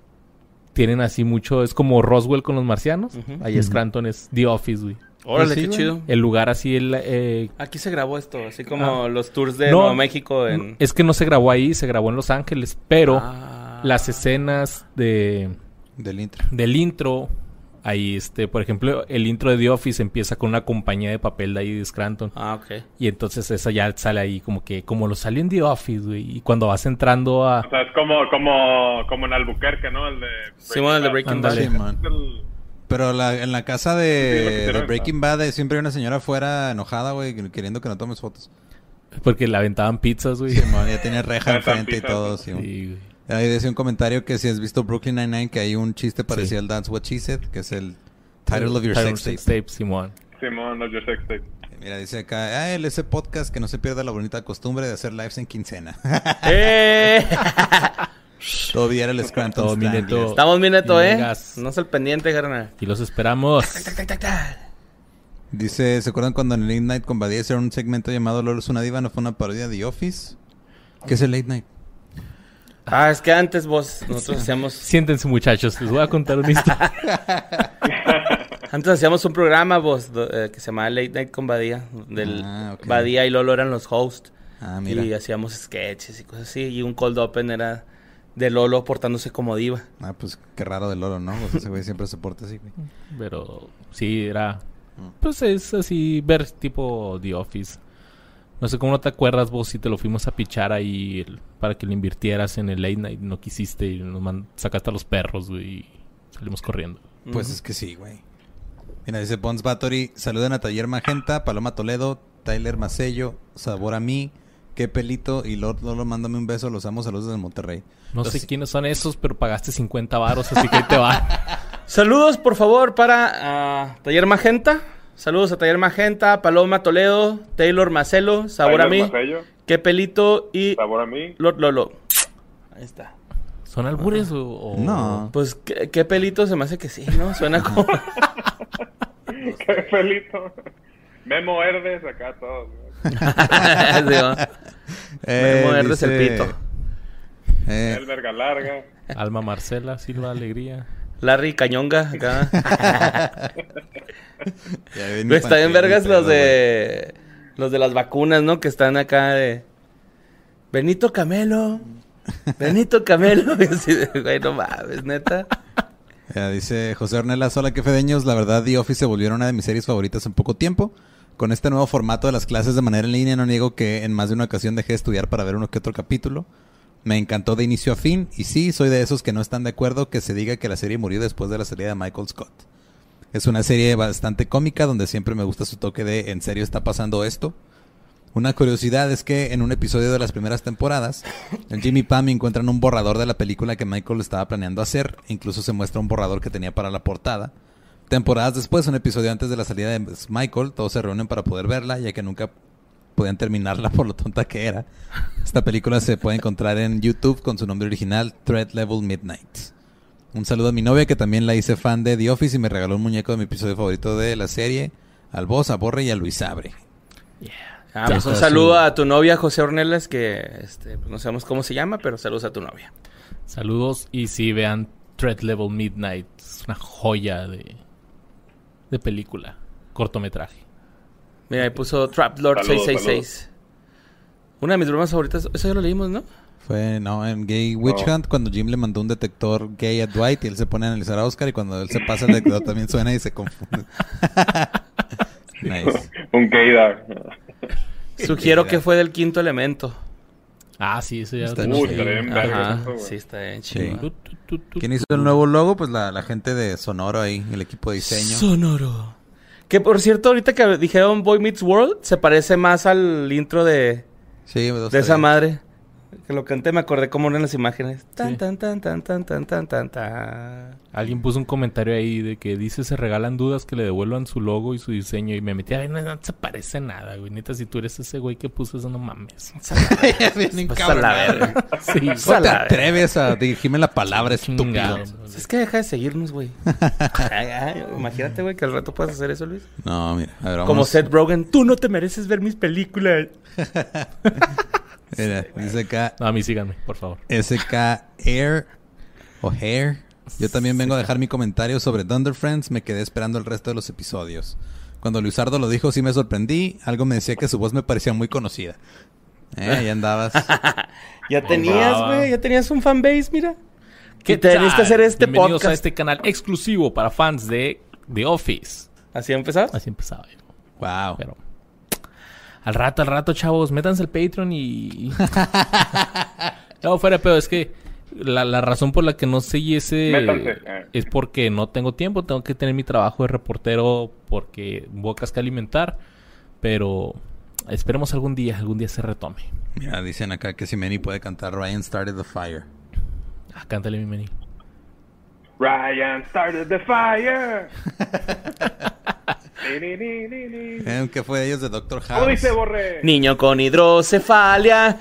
B: tienen así mucho, es como Roswell con los marcianos.
A: Ujú.
B: Ahí Scranton es The Office, güey.
A: Órale,
D: Pues sí,
A: qué
D: güey.
A: chido.
B: El lugar así, el, eh,
A: Aquí se grabó esto, así como los tours de
B: No,
A: Nuevo México en...
B: es que no se grabó ahí, se grabó en Los Ángeles, pero
A: Ah.
B: las escenas de
D: Del intro.
B: del intro, ahí este, por ejemplo, el intro de The Office empieza con una compañía de papel de ahí de Scranton.
A: Ah, ok.
B: Y entonces esa ya sale ahí como que, como lo salió en The Office, güey. Y cuando vas entrando a...
C: O sea, es como, como, como en Albuquerque, ¿no? El de
A: Simón, el de Breaking Bad.
D: Sí, Pero la- en la casa
C: Sí,
D: de,
C: hicieron
D: de Breaking Bad eh, siempre hay una señora afuera enojada, güey, queriendo que no tomes fotos.
B: Porque le aventaban pizzas, güey.
D: Sí, man, ya tiene reja enfrente y todo. Sí.
B: Sí.
D: Ahí decía un comentario que si has visto Brooklyn Nine-Nine, que hay un chiste parecido
B: Sí.
D: al That's What She Said, que es el title of your
B: Title
D: sex tape.
B: Simón.
C: Simón, los Your Sex Tape.
D: Mira, dice acá, ah, el ese podcast que no se pierda la bonita costumbre de hacer lives en quincena.
A: ¡Eh!
D: Todavía era el Scranton
B: Todo mi
D: Stranglers.
B: neto.
A: Estamos bien neto, ¿eh?
B: Vengas.
A: No es el pendiente, carnal.
B: Y los esperamos.
D: Dice, ¿se acuerdan cuando en el Late Night con Badía era un segmento llamado Lolo es una diva? ¿No fue una parodia de The Office? ¿Qué es el Late Night?
A: Ah, es que antes vos, nosotros hacíamos...
B: Siéntense, muchachos. Les voy a contar una historia.
A: Antes hacíamos un programa, vos, do- eh, que se llamaba Late Night con Badía. Del
D: Ah, ok.
A: Badía y Lolo eran los hosts.
D: Ah, mira.
A: Y hacíamos sketches y cosas así. Y un cold open era de Lolo portándose como diva.
D: Ah, pues qué raro de Lolo, ¿no? Pues ese güey siempre se porta así, güey.
B: Pero sí, era... Pues es así, ver tipo The Office. No sé cómo no te acuerdas vos si te lo fuimos a pichar ahí el- para que lo invirtieras en el late night. No quisiste y nos man- sacaste a los perros, güey. Y salimos corriendo.
D: Pues es que sí, güey. Mira, dice Pons Battery, saluden a Taller Magenta, Paloma Toledo, Tyler Macello, Sabor a mí, Qué Pelito y Lord Lolo, mándame un beso, los amo, saludos desde Monterrey.
B: No
D: Los-
B: sé quiénes son esos, pero pagaste 50 varos, así que ahí te va.
A: Saludos, por favor, para ah, Taller Magenta. Saludos a Taller Magenta, Paloma Toledo, Taylor Macelo, Sabor a mí,
C: Macello,
A: Qué Pelito y
C: Sabor a mí.
A: Lord Lolo. Ahí está.
B: ¿Son albures o...? o-
D: No.
A: Pues, ¿qué, qué pelito? Se me hace que sí, ¿no? Suena como...
C: Qué pelito. Memo Herdes, acá todos. güey.
D: Eh,
A: Memo Herdes el pito.
D: eh,
C: El verga larga.
B: Alma Marcela, Silva Alegría.
A: Larry Cañonga, acá. Está bien vergas los de... Los de las vacunas, ¿no? Que están acá de... Benito Camelo. Benito Camelo. Y así de, güey, no mames, neta.
D: Ya dice José Ornelas, hola que fedeños, la verdad The Office se volvió una de mis series favoritas en poco tiempo. Con este nuevo formato de las clases de manera en línea, no niego que en más de una ocasión dejé de estudiar para ver uno que otro capítulo. Me encantó de inicio a fin, y sí, soy de esos que no están de acuerdo que se diga que la serie murió después de la salida de Michael Scott. Es una serie bastante cómica donde siempre me gusta su toque de ¿en serio está pasando esto? Una curiosidad es que en un episodio de las primeras temporadas, Jimmy Pam encuentran un borrador de la película que Michael estaba planeando hacer. Incluso se muestra un borrador que tenía para la portada. Temporadas después, un episodio antes de la salida de Michael, todos se reúnen para poder verla, ya que nunca podían terminarla por lo tonta que era. Esta película se puede encontrar en YouTube con su nombre original, Thread Level Midnight. Un saludo a mi novia que también la hice fan de The Office y me regaló un muñeco de mi episodio favorito de la serie, al Boss, a Borre y a Luis Abre.
A: Ah, pues un saludo a tu novia, José Ornelas, que este, pues no sabemos cómo se llama, pero saludos a tu novia.
B: Saludos y sí, vean Threat Level Midnight. Es una joya de, de película. Cortometraje.
A: Mira, ahí puso Trap Lord
C: Saludos,
A: 666. Una de mis bromas favoritas, eso ya lo leímos, ¿no?
D: Fue, no, en Gay Witch
C: No.
D: Hunt, cuando Jim le mandó un detector gay a Dwight y él se pone a analizar a Oscar y cuando él se pasa el detector también suena y se confunde. nice.
C: Un gaydar.
A: Sugiero que fue del quinto elemento.
B: Ah, sí, eso ya
D: Está
B: lo
C: Uy, bien
A: Ajá,
C: eso,
A: sí, está bien chido.
D: ¿Quién hizo el nuevo logo? Pues la, la gente de Sonoro ahí, el equipo de diseño.
A: Sonoro. Que por cierto, ahorita que dijeron Boy Meets World, se parece más al intro de,
D: Sí,
A: de esa madre. Que lo canté, me acordé cómo eran las imágenes. Tan, tan, tan, tan, tan, tan, tan, tan, tan.
B: Alguien puso un comentario ahí de que dice: se regalan dudas que le devuelvan su logo y su diseño. Y me metí, ay, no, no se parece nada, güey. Neta, si tú eres ese güey que puso eso, no mames.
D: Bien
A: pues, a la verga.
B: Sí,
D: ¿Cómo te atreves a dirigirme la palabra, estúpido?
A: Es que deja de seguirnos, güey. Imagínate, güey, que al rato puedas hacer eso, Luis.
D: No, mira.
A: Como Seth Rogen, tú no te mereces ver mis películas.
D: Mira, dice acá
B: No, a mí síganme, por favor.
D: SK Air o Hair. Yo también vengo a dejar mi comentario sobre Thunder Friends. Me quedé esperando el resto de los episodios. Cuando Luisardo lo dijo, sí me sorprendí. Algo me decía que su voz me parecía muy conocida. Eh, ahí andabas.
A: Ya tenías, güey, ya tenías un fanbase, mira.
B: ¿Qué
A: tenés que hacer este
B: Bienvenidos
A: podcast.
B: a este canal exclusivo para fans de The Office.
A: ¿Así empezás?
B: Así empezaba yo.
D: wow.
B: Pero al rato, al rato, chavos, métanse el Patreon y. no, fuera, pero es que la, la razón por la que no seguí ese
C: Métanse, eh.
B: es porque no tengo tiempo. Tengo que tener mi trabajo de reportero porque bocas que alimentar. Pero esperemos algún día, algún día se retome.
D: Mira, dicen acá que si Manny puede cantar Ryan Started the Fire.
B: Ah, cántale mi meni.
C: Ryan started the fire.
D: Eh, ¿Qué fue de ellos de Doctor House?
C: ¿Cómo dice Borre?
A: Niño con hidrocefalia.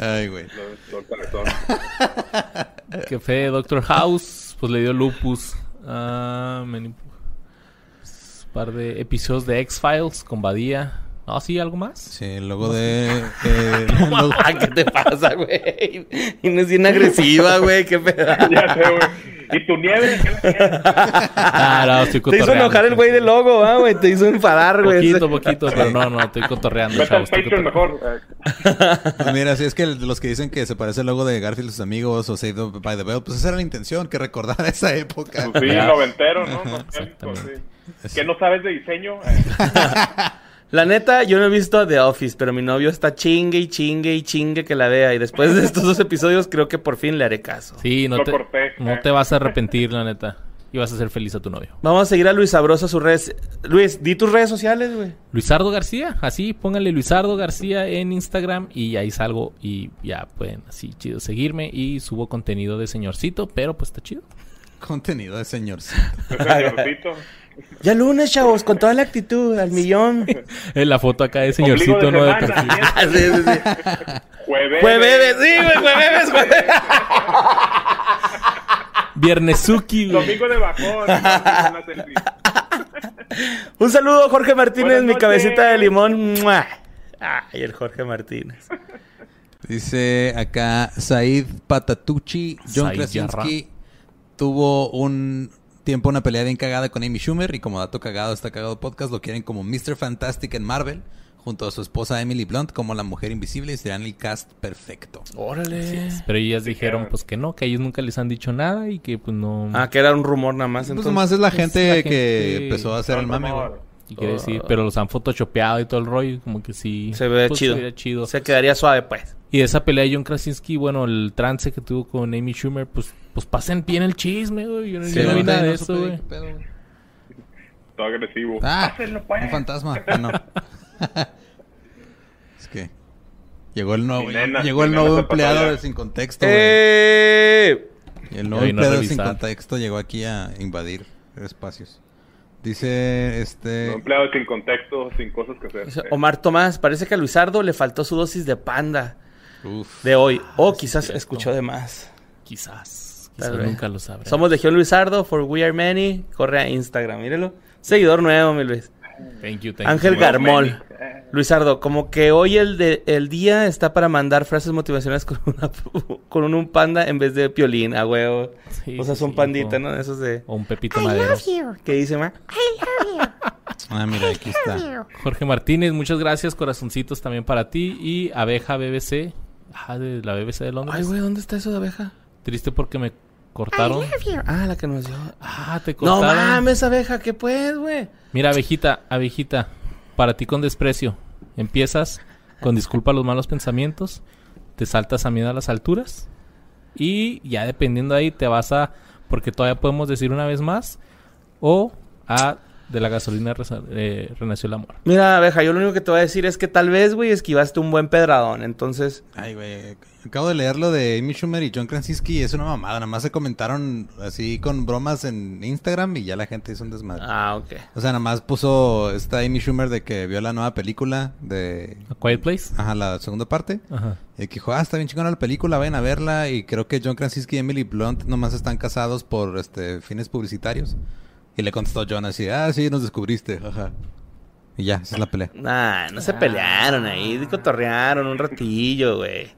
D: Ay, güey.
B: Que fue Doctor House, pues le dio lupus. Ah, pues, un par de episodios de X-Files con Badía. No, sí, algo más.
D: Sí, el logo de... eh, el logo-
A: ¿Qué te pasa, güey? Y no es bien agresiva, güey. Qué pedo.
C: Ya sé, güey. ¿Y tu nieve?
B: Ah, no, estoy
A: Te hizo enojar el güey del logo, ¿ah, güey? Te hizo enfadar, güey.
B: Poquito, poquito, pero no, no, estoy cotorreando,
C: Vete al
B: chavos. estoy
C: Patreon
B: cotorreando.
C: mejor. Eh,
D: Pues mira, si es que los que dicen que se parece el logo de Garfield y sus amigos o Save the- by the Bell, pues esa era la intención, que recordara esa época.
C: Pues sí, noventero, ¿no?
B: Exactamente.
C: Nostálgico, sí. ¿Qué no sabes de diseño? Eh,
A: La neta, yo no he visto The Office, pero mi novio está chingue y chingue y chingue que la vea. Y después de estos dos episodios, creo que por fin le haré caso.
B: Sí, no te,
C: corté,
B: no
C: eh.
B: te vas a arrepentir, la neta. Y vas a ser feliz a tu novio.
A: Vamos a seguir a Luis Sabroso a sus redes. Luis, di tus redes sociales, güey.
B: Luisardo García, así, pónganle Luisardo García en Instagram y ahí salgo y ya pueden así chido seguirme y subo contenido de señorcito, pero pues está chido.
D: Contenido de señorcito.
C: ese señorcito.
A: Ya lunes, chavos, con toda la actitud, al millón.
B: Eh, la foto acá de señorcito,
C: de
B: no de perfil.
A: Sí, sí, sí.
C: Jueves.
A: Jueves, sí, güey, jueves, jueves.
B: Viernesuki, güey.
C: Domingo de bajón.
A: Un saludo, Jorge Martínez, mi cabecita de limón. Ay, el Jorge Martínez.
D: Dice acá Said Patatucci, John
B: Said
D: Krasinski tuvo un tiempo una pelea bien cagada con Amy Schumer y como dato cagado está cagado podcast lo quieren como Mr. Fantastic en Marvel junto a su esposa Emily Blunt como la mujer invisible y serán el cast perfecto.
A: Órale.
B: Pero ellas dijeron pues que no, que a ellos nunca les han dicho nada y que pues no...
A: Ah, que era un rumor nada más.
D: Pues
A: Entonces.
D: nomás es la
B: Pues
D: gente
B: la
D: que
B: gente-
D: empezó a hacer el mame,
B: y quiere decir, pero los han photoshopeado y todo el rollo, y como que sí...
A: Se ve
B: pues,
A: chido.
B: Se chido.
A: Se quedaría suave, pues.
B: Y esa pelea de John Krasinski, bueno, el trance que tuvo con Amy Schumer, pues, pues pasen bien el chisme, güey. Yo, no-
A: Sí,
B: yo no vi nada de
D: No
B: eso, güey.
C: Todo agresivo.
D: Ah,
C: Pásenlo, pues.
D: un fantasma. Ah, no. es que llegó el nuevo,
C: nena,
D: llegó el nuevo empleado de sin contexto, güey.
A: ¡Eh!
D: Y el nuevo empleado sin contexto llegó aquí a invadir espacios. Dice este
C: Un empleado sin contexto, sin cosas que hacer.
A: Dice Omar Tomás, parece que a Luisardo le faltó su dosis de panda
D: uf,
A: de hoy. O quizás escuchó de más.
B: Quizás.
A: Tal
B: Quizás
A: vez.
B: nunca lo sabré.
A: Somos Legión Luisardo, for we are many. Corre a Instagram, mírelo. Seguidor nuevo, mi Luis.
B: Thank you, thank
A: Ángel
B: you.
A: Garmol. Luisardo, como que hoy el, de, el día está para mandar frases motivacionales con, una, con un panda en vez de piolín, a huevo.
B: Sí,
A: o sea, son
B: sí,
A: pandita,
B: o-
A: ¿no? Esos de...
B: O un Pepito Madero.
A: ¿Qué dice, ma?
D: Ah, mira, aquí está.
B: Jorge Martínez, muchas gracias. Corazoncitos también para ti. Y Abeja BBC. Ah, de la BBC de Londres.
A: Ay, güey, ¿dónde está eso de abeja?
B: Triste porque me cortaron.
A: Ah, la que nos dio.
B: Ah, te
A: No
B: cortaron.
A: mames, abeja, ¿qué pues, güey?
B: Mira, abejita, abejita, para ti con desprecio. Empiezas con disculpa a los malos pensamientos, te saltas a miedo a las alturas y ya dependiendo ahí te vas a, porque todavía podemos decir una vez más, o a de la gasolina eh, renació el amor.
A: Mira, abeja, yo lo único que te voy a decir es que tal vez, güey, esquivaste un buen pedradón. Entonces,
D: Ay, güey. Acabo de leer lo de Amy Schumer y John Krasinski y es una mamada. Nada más se comentaron así con bromas en Instagram y ya la gente hizo un desmadre.
A: ah, ok.
D: O sea, nada más puso esta Amy Schumer de que vio la nueva película de...
B: A Quiet Place.
D: Ajá, la segunda parte.
B: Ajá.
D: Y que dijo, ah, está bien chingona la película, vayan a verla. Y creo que John Krasinski y Emily Blunt nomás están casados por este fines publicitarios. Y le contestó John así, ah, sí, nos descubriste, ajá. Y ya, esa es la pelea.
A: Nah, no se pelearon ahí, cotorrearon un ratillo, güey.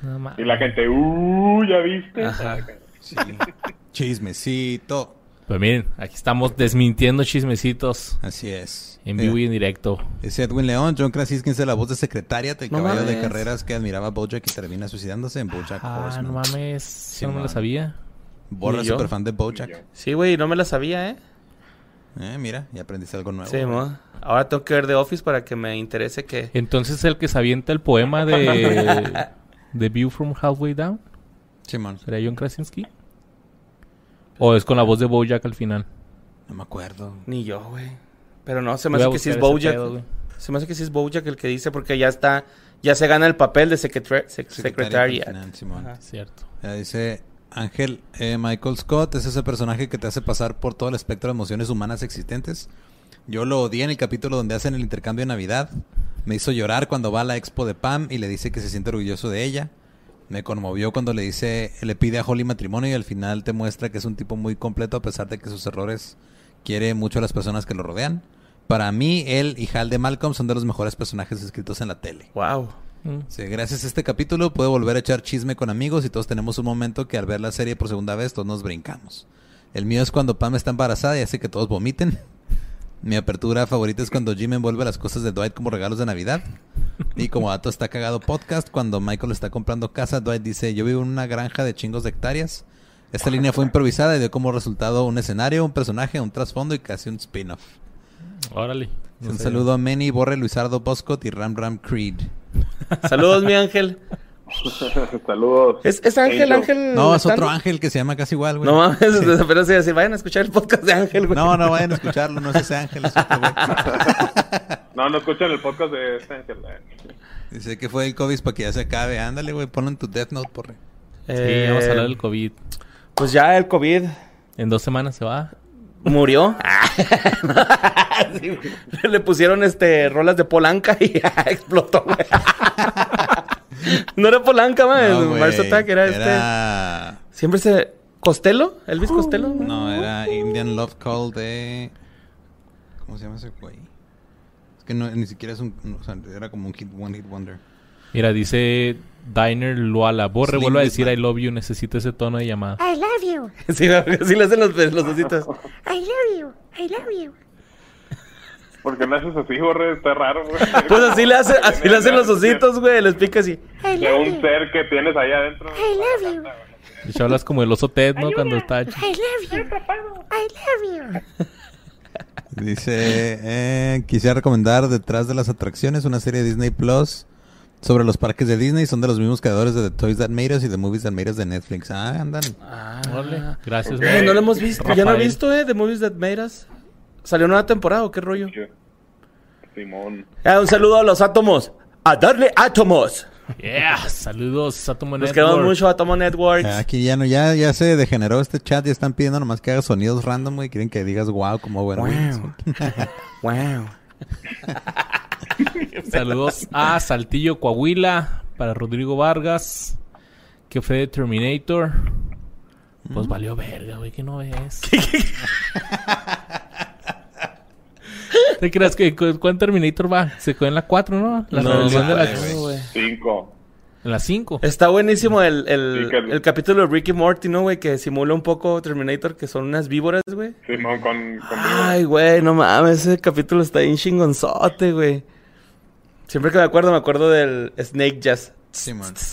B: No
C: Y la gente, uh, ¿ya viste?
A: Ajá.
D: Sí. Chismecito.
B: Pues miren, aquí estamos desmintiendo chismecitos
D: Así es.
B: en vivo y en directo.
D: Ese Edwin León, John Krasinski es la voz de secretaria del
A: No
D: caballo de carreras que admiraba a Bojack y termina suicidándose en Bojack
B: Ah,
D: Horseman.
B: no mames. yo no me lo sabía.
D: Borra
A: yo.
D: super fan de Bojack.
A: Sí, güey, no me la sabía, ¿eh?
D: Eh, mira, ya aprendiste algo nuevo.
A: Sí, mo. Ahora tengo que ver The Office para que me interese que...
B: Entonces el que se avienta el poema de The View from Halfway Down,
D: Simón.
B: ¿será John Krasinski? ¿O es con la voz de Bojack al final?
D: No me acuerdo.
A: Ni yo, güey. Pero no, se me hace que sí es Bojack.
B: pedo,
A: se me hace que sí es Bojack el que dice porque ya está... Ya se gana el papel de secretar sec-
D: Secretaria
A: secretariat.
D: al final, Simón.
A: Ajá.
B: Cierto.
D: Ya dice Ángel eh, Michael Scott, es ese personaje que te hace pasar por todo el espectro de emociones humanas existentes. Yo lo odié en el capítulo donde hacen el intercambio de Navidad. Me hizo llorar cuando va a la expo de Pam y le dice que se siente orgulloso de ella. Me conmovió cuando le dice, le pide a Holly matrimonio y al final te muestra que es un tipo muy completo a pesar de que sus errores quiere mucho a las personas que lo rodean. Para mí, él y Hal de Malcolm son de los mejores personajes escritos en la tele.
A: Wow.
B: Mm.
D: Sí, gracias a este capítulo puedo volver a echar chisme con amigos y todos tenemos un momento que al ver la serie por segunda vez todos nos brincamos. El mío es cuando Pam está embarazada y hace que todos vomiten. Mi apertura favorita es cuando Jim envuelve las cosas de Dwight como regalos de Navidad. Y como dato está cagado podcast, cuando Michael está comprando casa, Dwight dice, yo vivo en una granja de chingos de hectáreas. Esta línea fue improvisada y dio como resultado un escenario, un personaje, un trasfondo y casi un spin-off.
B: Órale. No
D: un
B: sé.
D: saludo a Manny, Borre, Luisardo, Boscott y Ram Ram Creed.
A: Saludos, mi ángel.
C: Saludos.
A: ¿Es, es Ángel,
C: Angel.
A: Ángel?
D: No, es otro ángel que se llama casi igual, güey.
A: No mames,
D: Sí.
A: pero sí, así, vayan a escuchar el podcast de Ángel, güey.
D: No, no vayan a escucharlo, no es ese ángel, es otro güey.
C: No, no escuchan el podcast de este Ángel. eh.
D: Dice que fue el COVID para que ya se acabe. Ándale, güey, ponlo en tu Death Note, porre.
B: Sí, vamos a hablar del COVID.
A: Pues ya el COVID
B: En dos semanas se va.
A: Murió. Sí, güey. Le pusieron este rolas de Polanca y explotó, no era Polanca, man.
D: No,
A: Mars Attack era, este. Siempre se. ¿Costello? ¿Elvis Costello?
D: No, era Indian Love Call de... ¿Cómo se llama ese güey? Es que no, ni siquiera es un... no, o sea, era como un hit, one hit wonder.
B: Mira, dice Diner Luala. Borre, vuelve a decir. I love you. Necesito ese tono de llamada.
E: I love you.
A: Sí, sí le hacen los, los ositos.
E: I love you. I love you.
C: ¿Por qué no haces así, Borre? Está raro, güey.
A: Pues así le, hace, así le hacen los ositos, güey. Les pica así.
E: I
C: De un
E: you.
C: ser que tienes allá adentro.
E: I love you.
B: De hecho, hablas como el oso Ted, ¿no? Cuando está...
E: I love you. I love you.
D: Dice, eh, quisiera recomendar Detrás de las Atracciones, una serie de Disney Plus sobre los parques de Disney. Son de los mismos creadores de The Toys That Made Us y The Movies That Made Us de Netflix. Ah, andan.
B: Órale. Gracias,
C: Ok.
A: Eh,
B: man.
A: no lo hemos visto. Ya no he
B: Rafael.
A: visto, eh. The Movies That Made Us. ¿Salió nueva temporada o qué rollo?
C: Simón.
A: Ah, un saludo a los átomos. A darle átomos.
B: Yeah. Saludos a Tomo
A: Nos quedamos mucho Atomo Networks.
D: Ah, Aquí ya no, ya, ya se degeneró este chat. Ya están pidiendo nomás que hagas sonidos random, güey. Quieren que digas wow como bueno.
A: Wow. wow.
B: Saludos a Saltillo, Coahuila. Para Rodrigo Vargas. Que fue de Terminator. Pues valió verga, güey. Que no ves. ¿Te creas que cu- cuánto Terminator va? Se quedó en la 4, ¿no? La
A: No,
B: rebelión de la...
D: vale, güey.
C: Cinco.
B: En la 5.
A: Está buenísimo el, el,
C: Sí, que-
A: el capítulo de Ricky Morty, ¿no, güey? Que simula un poco Terminator, que son unas víboras, güey.
C: Simón con... con
A: Ay, güey, no mames, ese capítulo está bien chingonzote, güey. Siempre que me acuerdo, me acuerdo del Snake Jazz.
D: Simón.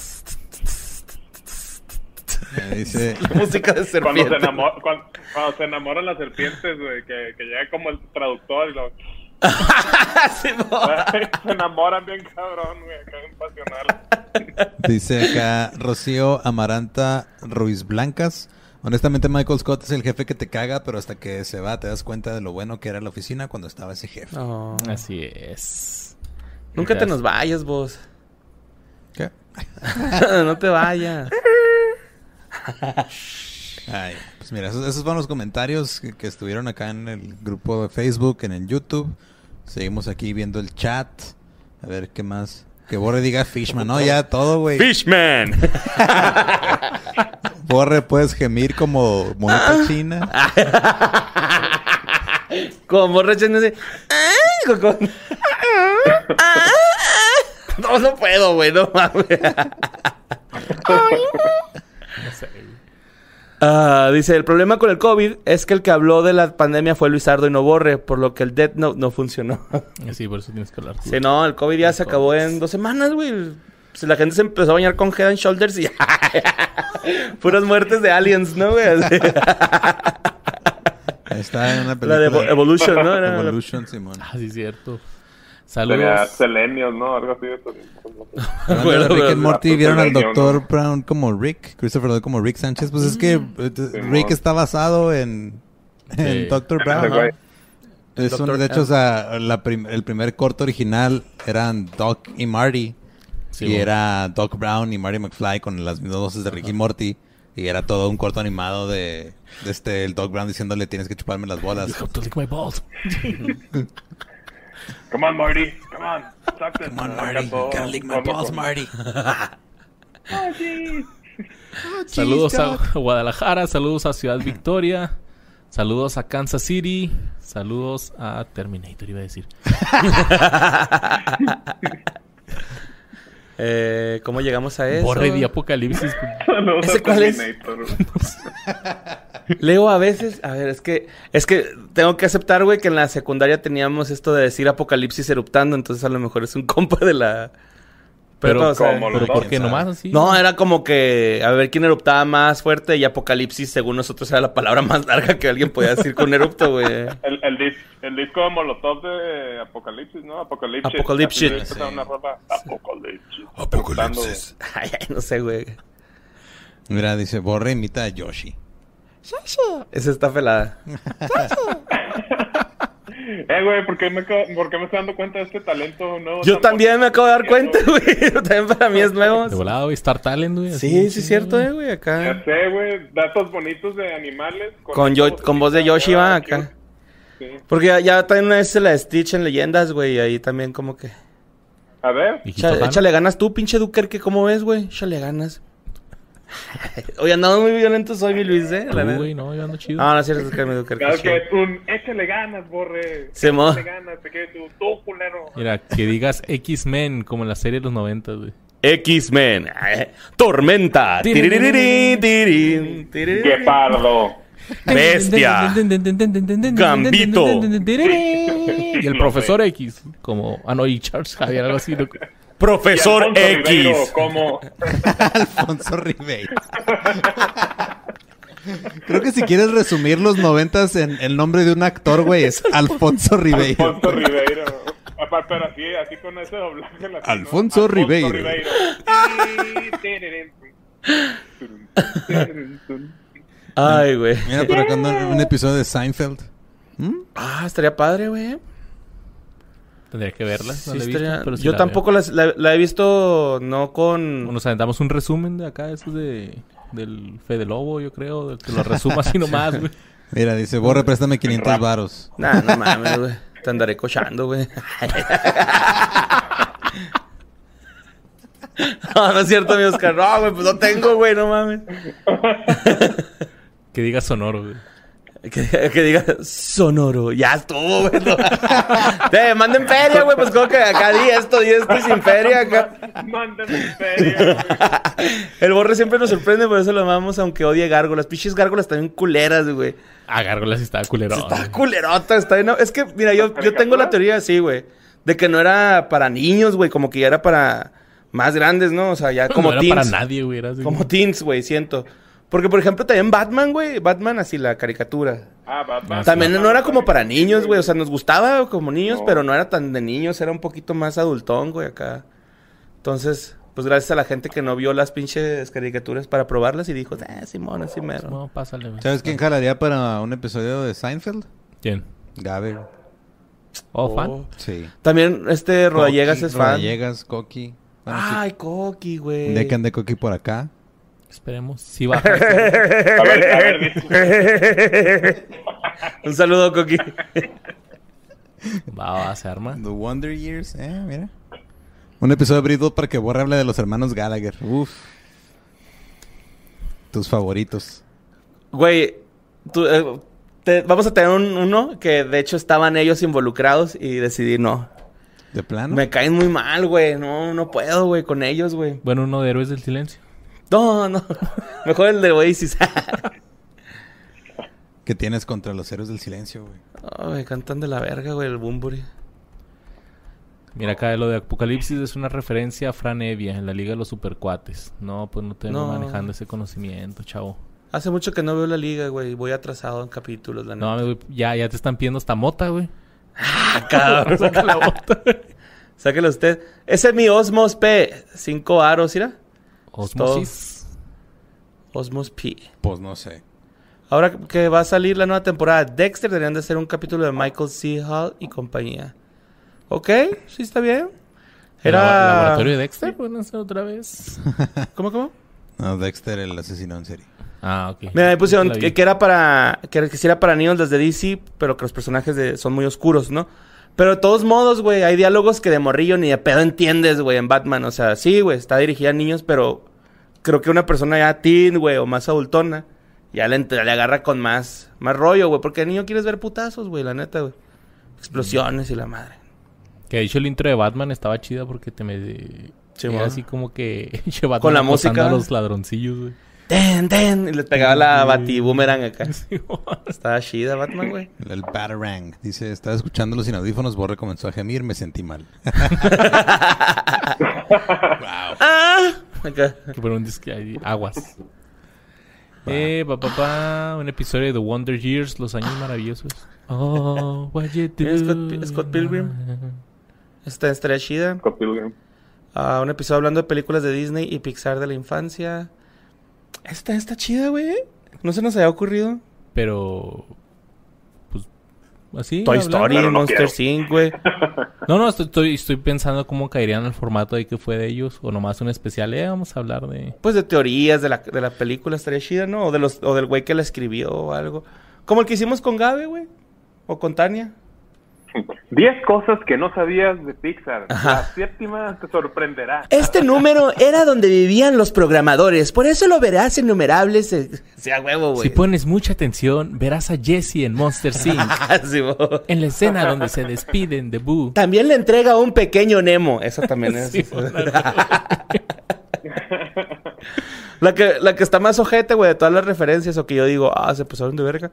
D: Eh, dice,
A: La música de
C: Cuando se,
A: serpiente.
C: enamor- cuando, cuando se enamoran las serpientes, güey, que, que llega como el traductor y lo... Se enamoran bien cabrón, güey, acá en pasional.
D: dice acá Rocío Amaranta Ruiz Blancas. Honestamente, Michael Scott es el jefe que te caga, pero hasta que se va te das cuenta de lo bueno que era la oficina cuando estaba ese jefe.
A: No.
B: Así es.
A: Nunca te nos vayas, vos.
D: ¿Qué?
A: no te vayas.
D: Ay, pues mira, esos, esos fueron los comentarios que, que estuvieron acá en el grupo de Facebook, en el YouTube. Seguimos aquí viendo el chat. A ver qué más. Que Borre diga Fishman, ¿no? Ya todo, güey.
A: Fishman.
D: Borre, puedes gemir como monita china.
A: Como con- No, no puedo, güey, no mames.
B: No sé.
A: Ah, dice, el problema con el COVID es que el que habló de la pandemia fue Luisardo y no Borre, por lo que el Death Note no funcionó.
B: Sí, por eso tienes que hablar.
A: sí, no, el COVID ya se acabó en dos semanas, güey. Pues la gente se empezó a bañar con Head and Shoulders y... Puras muertes de aliens, ¿no, güey?
D: Está en una
A: la
D: película.
A: de Evo- Evolution, ¿no? Era la-
D: Evolution, Simón.
B: Ah, sí, cierto. Saludos.
C: Selenios, ¿no? Algo así de
D: de
A: Bueno,
D: Rick and Morty, ¿vieron al Dr.
C: ¿no?
D: Brown como Rick? Christopher Lloyd como Rick Sánchez. Pues es que eh. Rick está basado en, en
B: Sí.
D: Dr. Brown. Es un- de hecho, o sea, la prim- el primer corto original eran Doc y Marty.
B: Sí,
D: y
B: bueno.
D: era Doc Brown y Marty McFly con las mismas voces de Ricky y Morty. Y era todo un corto animado de, de este, el Doc Brown diciéndole tienes que chuparme las bolas.
B: You have to lick my balls.
C: Come on, Marty. Come on. Suck this.
D: Come on, Marty. Gotta lick my balls, Marty.
B: Saludos a Guadalajara, saludos a Ciudad Victoria, saludos a Kansas City, saludos a Terminator, iba a decir.
A: Eh, ¿Cómo llegamos a eso?
B: Borre de Apocalipsis.
C: Saludos
A: ¿Ese cuál es? Leo a veces, a ver, es que es que tengo que aceptar, güey, que en la secundaria teníamos esto de decir apocalipsis eruptando, entonces a lo mejor es un compa de la
B: Pero,
A: prepa, o sea,
C: ¿cómo
B: pero ¿por qué
D: sabe.
B: nomás así?
A: No, era como que a ver quién eruptaba más fuerte y apocalipsis según nosotros era la palabra más larga que alguien podía decir con erupto, güey.
C: El, el, dis- el disco de Molotov de Apocalipsis, ¿no? Apocalipsis.
A: Apocalipsis.
C: Rola. Apocalipsis.
D: Apocalipsis.
A: Ay, ay, no sé, güey.
D: Mira, dice, Borre imita a Yoshi.
A: Esa está pelada.
C: Eh, güey, ¿por qué me, por qué me estoy dando cuenta de este talento nuevo?
A: Yo también me acabo de dar cuenta, güey. También para mí es nuevo.
B: De volada, güey, Star Talent, güey.
A: Sí, sí, es cierto, eh, güey,
C: Ya
A: acá.
C: sé, güey. Datos bonitos de animales.
A: Con, yo, con voz de Yoshi va acá.
C: Sí.
A: Porque ya, ya también una vez la Stitch en leyendas, güey, y ahí también como que...
C: A ver.
B: Dan.
A: échale ganas tú, pinche Duker, que cómo ves, güey. Échale ganas. Oye, andamos muy violentos hoy, mi Luis, ¿eh? La
B: güey, no, yo ando chido.
A: Ah, no es cierto, es que mi Duker.
C: Claro que un échale ganas, borre.
A: Se mo-
C: Échale ganas, te quedes tú, tú, culero.
B: Mira, que digas X-Men como en la serie de los 90, güey.
A: X-Men. eh, Tormenta.
C: Guepardo.
A: Bestia. Gambito.
B: Y el profesor X, como. Ah, no, y Charles Javier, algo así. ¿no?
A: Profesor
C: Y Alfonso Ribeiro,
A: X.
C: como
D: Alfonso Ribeiro. Creo que si quieres resumir los noventas en el nombre de un actor, güey, es Alfonso Ribeiro.
C: Alfonso Ribeiro. Pero así, así con ese doblaje latino.
D: Alfonso Ribeiro.
A: Ay, güey.
D: Mira, por acá un episodio de Seinfeld. ¿Mm?
A: Ah, estaría padre, güey.
B: Tendría que verla. No
A: Sí,
B: la he visto,
A: estaría-
B: pero sí
A: Yo
B: la
A: tampoco las- la, la he visto, no con...
B: Nos aventamos un resumen de acá, eso de. Del Fede Lobo, yo creo. del que lo resuma así nomás, güey.
D: Mira, dice, Borre, préstame 500 varos.
A: Nah, no mames, güey. Te andaré cochando, güey. no, no es cierto, mi Oscar. No, güey, pues no tengo, güey, no mames.
B: Que diga sonoro, güey.
A: Que, que diga sonoro. Ya estuvo, güey. no. Te manden feria, güey. Pues como que acá di esto, di esto y sin feria acá.
C: Mándame feria, güey.
A: El borre siempre nos sorprende, por eso lo amamos, aunque odie gárgolas. Pinches gárgolas también culeras, güey.
B: Ah, Gárgolas sí estaba culero.
A: Está culerota, está bien. Es que, mira, yo, yo tengo la teoría así, güey. De que no era para niños, güey. Como que ya era para más grandes, ¿no? O sea, ya como
B: no era
A: teens.
B: para nadie, güey. Era así
A: Como teens, güey, siento. Porque, por ejemplo, también Batman, güey. Batman, así la caricatura.
C: Ah, Batman.
A: También no era como para niños, güey. O sea, nos gustaba como niños,
C: No.
A: pero no era tan de niños. Era un poquito más adultón, güey, acá. Entonces, pues gracias a la gente que no vio las pinches caricaturas para probarlas y dijo, eh, Simón, así mero.
B: No, pásale, güey.
D: ¿Sabes quién jalaría para un episodio de Seinfeld?
B: ¿Quién?
D: Gaber.
B: Oh, fan.
A: Oh.
D: Sí.
A: También este Rodallegas es fan.
D: Rodallegas, Coqui. Bueno, sí.
A: Ay, Coqui, güey.
D: De que ande Coqui por acá.
B: Esperemos. Sí baja.
C: A ver, a ver, dice.
A: Un saludo, Coqui.
B: va, va, se arma.
D: The Wonder Years, eh, mira. Un episodio de Brittle para que Borre hable de los hermanos Gallagher. Uf. Tus favoritos.
A: Güey, tú, eh, te- vamos a tener un- uno que de hecho estaban ellos involucrados y decidí no.
D: ¿De plano?
A: Me caen muy mal, güey. No, no puedo, güey, con ellos, güey.
B: Bueno, uno de Héroes del Silencio.
A: No, no. Mejor el de Oasis.
D: ¿Qué tienes contra los héroes del silencio, güey?
A: Ay, cantan de la verga, güey, el Bumburi.
B: Mira acá lo de Apocalipsis es una referencia a Fran Evia en la Liga de los Supercuates. No, pues no tengo
A: No.
B: manejando ese conocimiento, chavo.
A: Hace mucho que no veo la liga, güey. Voy atrasado en capítulos, la
B: No,
A: neta.
B: güey, ya, ya te están pidiendo esta mota, güey.
A: Ah, cabrón. Saca la bota. Sáquelo usted. Ese es mi Osmos P. Cinco aros, ¿ira?
B: Osmosis.
A: Osmos P.
D: Pues no sé.
A: Ahora que va a salir la nueva temporada de Dexter, deberían de hacer un capítulo de Michael C. Hall y compañía. ¿Ok? ¿Sí está bien?
B: ¿El
A: Era...
B: laboratorio de Dexter? ¿Pueden hacer otra vez?
A: ¿Cómo, cómo?
D: No, Dexter, el asesino en serie.
B: Ah, ok.
A: Mira, me pusieron que, que era para... Que, era- que sí era para niños desde DC, pero que los personajes de- son muy oscuros, ¿no? Pero de todos modos, güey, hay diálogos que de morrillo ni de pedo entiendes, güey, en Batman. O sea, sí, güey, está dirigida a niños, pero... Creo que una persona ya teen, güey, o más adultona... Ya le, agarra con más... Más rollo, güey. Porque el niño quieres ver putazos, güey, la neta, güey. Explosiones y la madre.
B: Que de hecho el intro de Batman estaba chida porque te me...
A: Sí,
B: era así como que... Batman
A: Con la música.
B: a los ladroncillos, güey.
A: ¡Ten, ten! Y le pegaba la batiboomerang acá. Estaba chida Batman, güey.
D: El, el Batarang. Dice, estaba escuchándolos sin audífonos, Borre comenzó a gemir, me sentí mal.
A: ¡Ah! Acá.
B: que por un disque ahí, aguas. Eh, pa, pa, pa, un episodio de The Wonder Years, Los Años Maravillosos. Oh, what you do.
A: ¿Es Scott- Scott Pilgrim? Esta estaría chida.
C: Scott Pilgrim.
A: Ah, un episodio hablando de películas de Disney y Pixar de la infancia. Esta está chida, güey. No se nos había ocurrido.
B: Pero... Pues... Así.
A: Toy
B: hablando.
A: Story,
C: Pero no
A: Monster. Inc., güey.
B: No, no, estoy, estoy, estoy pensando cómo caerían el formato ahí que fue de ellos. O nomás un especial. Eh, vamos a hablar de...
A: Pues de teorías de la, de la película estaría chida, ¿no? O, de los, o del güey que la escribió o algo. Como el que hicimos con Gabe, güey. O con Tania.
C: 10 cosas que no sabías de Pixar.
A: Ajá.
C: La séptima te sorprenderá.
A: Este número era donde vivían los programadores. Por eso lo verás innumerables. eh, Sea huevo, güey.
B: Si pones mucha atención, verás a Jesse en Monster Inc.
A: Ah, sí,
B: en la escena donde se despiden de Boo.
A: También le entrega un pequeño Nemo. Eso también es.
B: Sí,
A: la, que, la que está más ojete, güey, de todas las referencias, o que yo digo, ah, se pasaron de verga.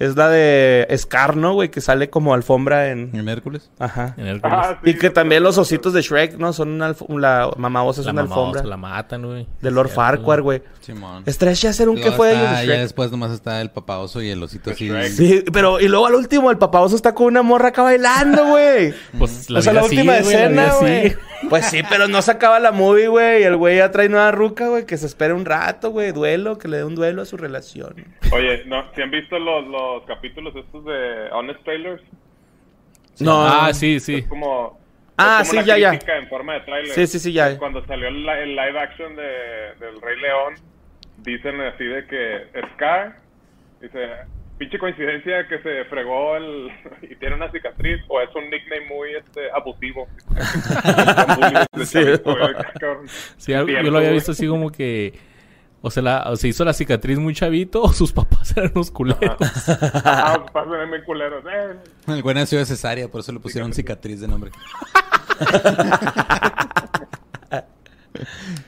A: Es la de Scar, ¿no, güey? Que sale como alfombra en.
D: ¿En Hércules?
A: Ajá.
B: En
C: Ah,
A: Y
C: sí,
A: que también los ositos de Shrek, ¿no? Son una alf- La mamá osa es
B: la
A: una
B: mamá
A: alfombra.
B: osa la matan, güey.
A: De Lord
B: Cierto,
A: Farquhar, güey.
D: Simón.
A: Estaría hacer un que fue de de
D: Ya
A: Shrek.
D: después nomás está el papá oso y el osito así.
C: Shrek.
A: Sí, pero y luego al último el papá oso está con una morra acá bailando, güey.
B: Pues la
A: o sea, la última escena, güey. Pues sí, pero no se acaba la movie, güey. Y el güey ya trae nueva ruca, güey. Que se espere un rato, güey. Duelo, que le dé un duelo a su relación.
C: Oye, ¿no? ¿si han visto los, los capítulos estos de Honest Trailers?
A: No.
B: Ah, sí, sí.
C: Es como...
A: Ah,
C: es como
A: sí,
C: una
A: ya, ya.
C: en forma de trailer.
A: Sí, sí, sí, ya.
C: Cuando salió el, li- el live action de, del Rey León, dicen así de que Scar, dice, pinche coincidencia que se fregó el, y tiene una cicatriz, o es un nickname muy este, abusivo.
A: Sí.
B: Sí, algo- yo lo había visto así como que... O se, la, o se hizo la cicatriz muy chavito o sus papás eran unos culeros.
C: Ah, pues pasan muy culeros. Eh,
D: El güey nació de cesárea, por eso le pusieron cicatriz de nombre.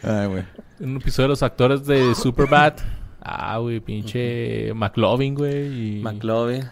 D: Ay, güey.
B: Un episodio de los actores de Superbad. Ah, güey, pinche McLovin, güey. Y...
A: McLovin.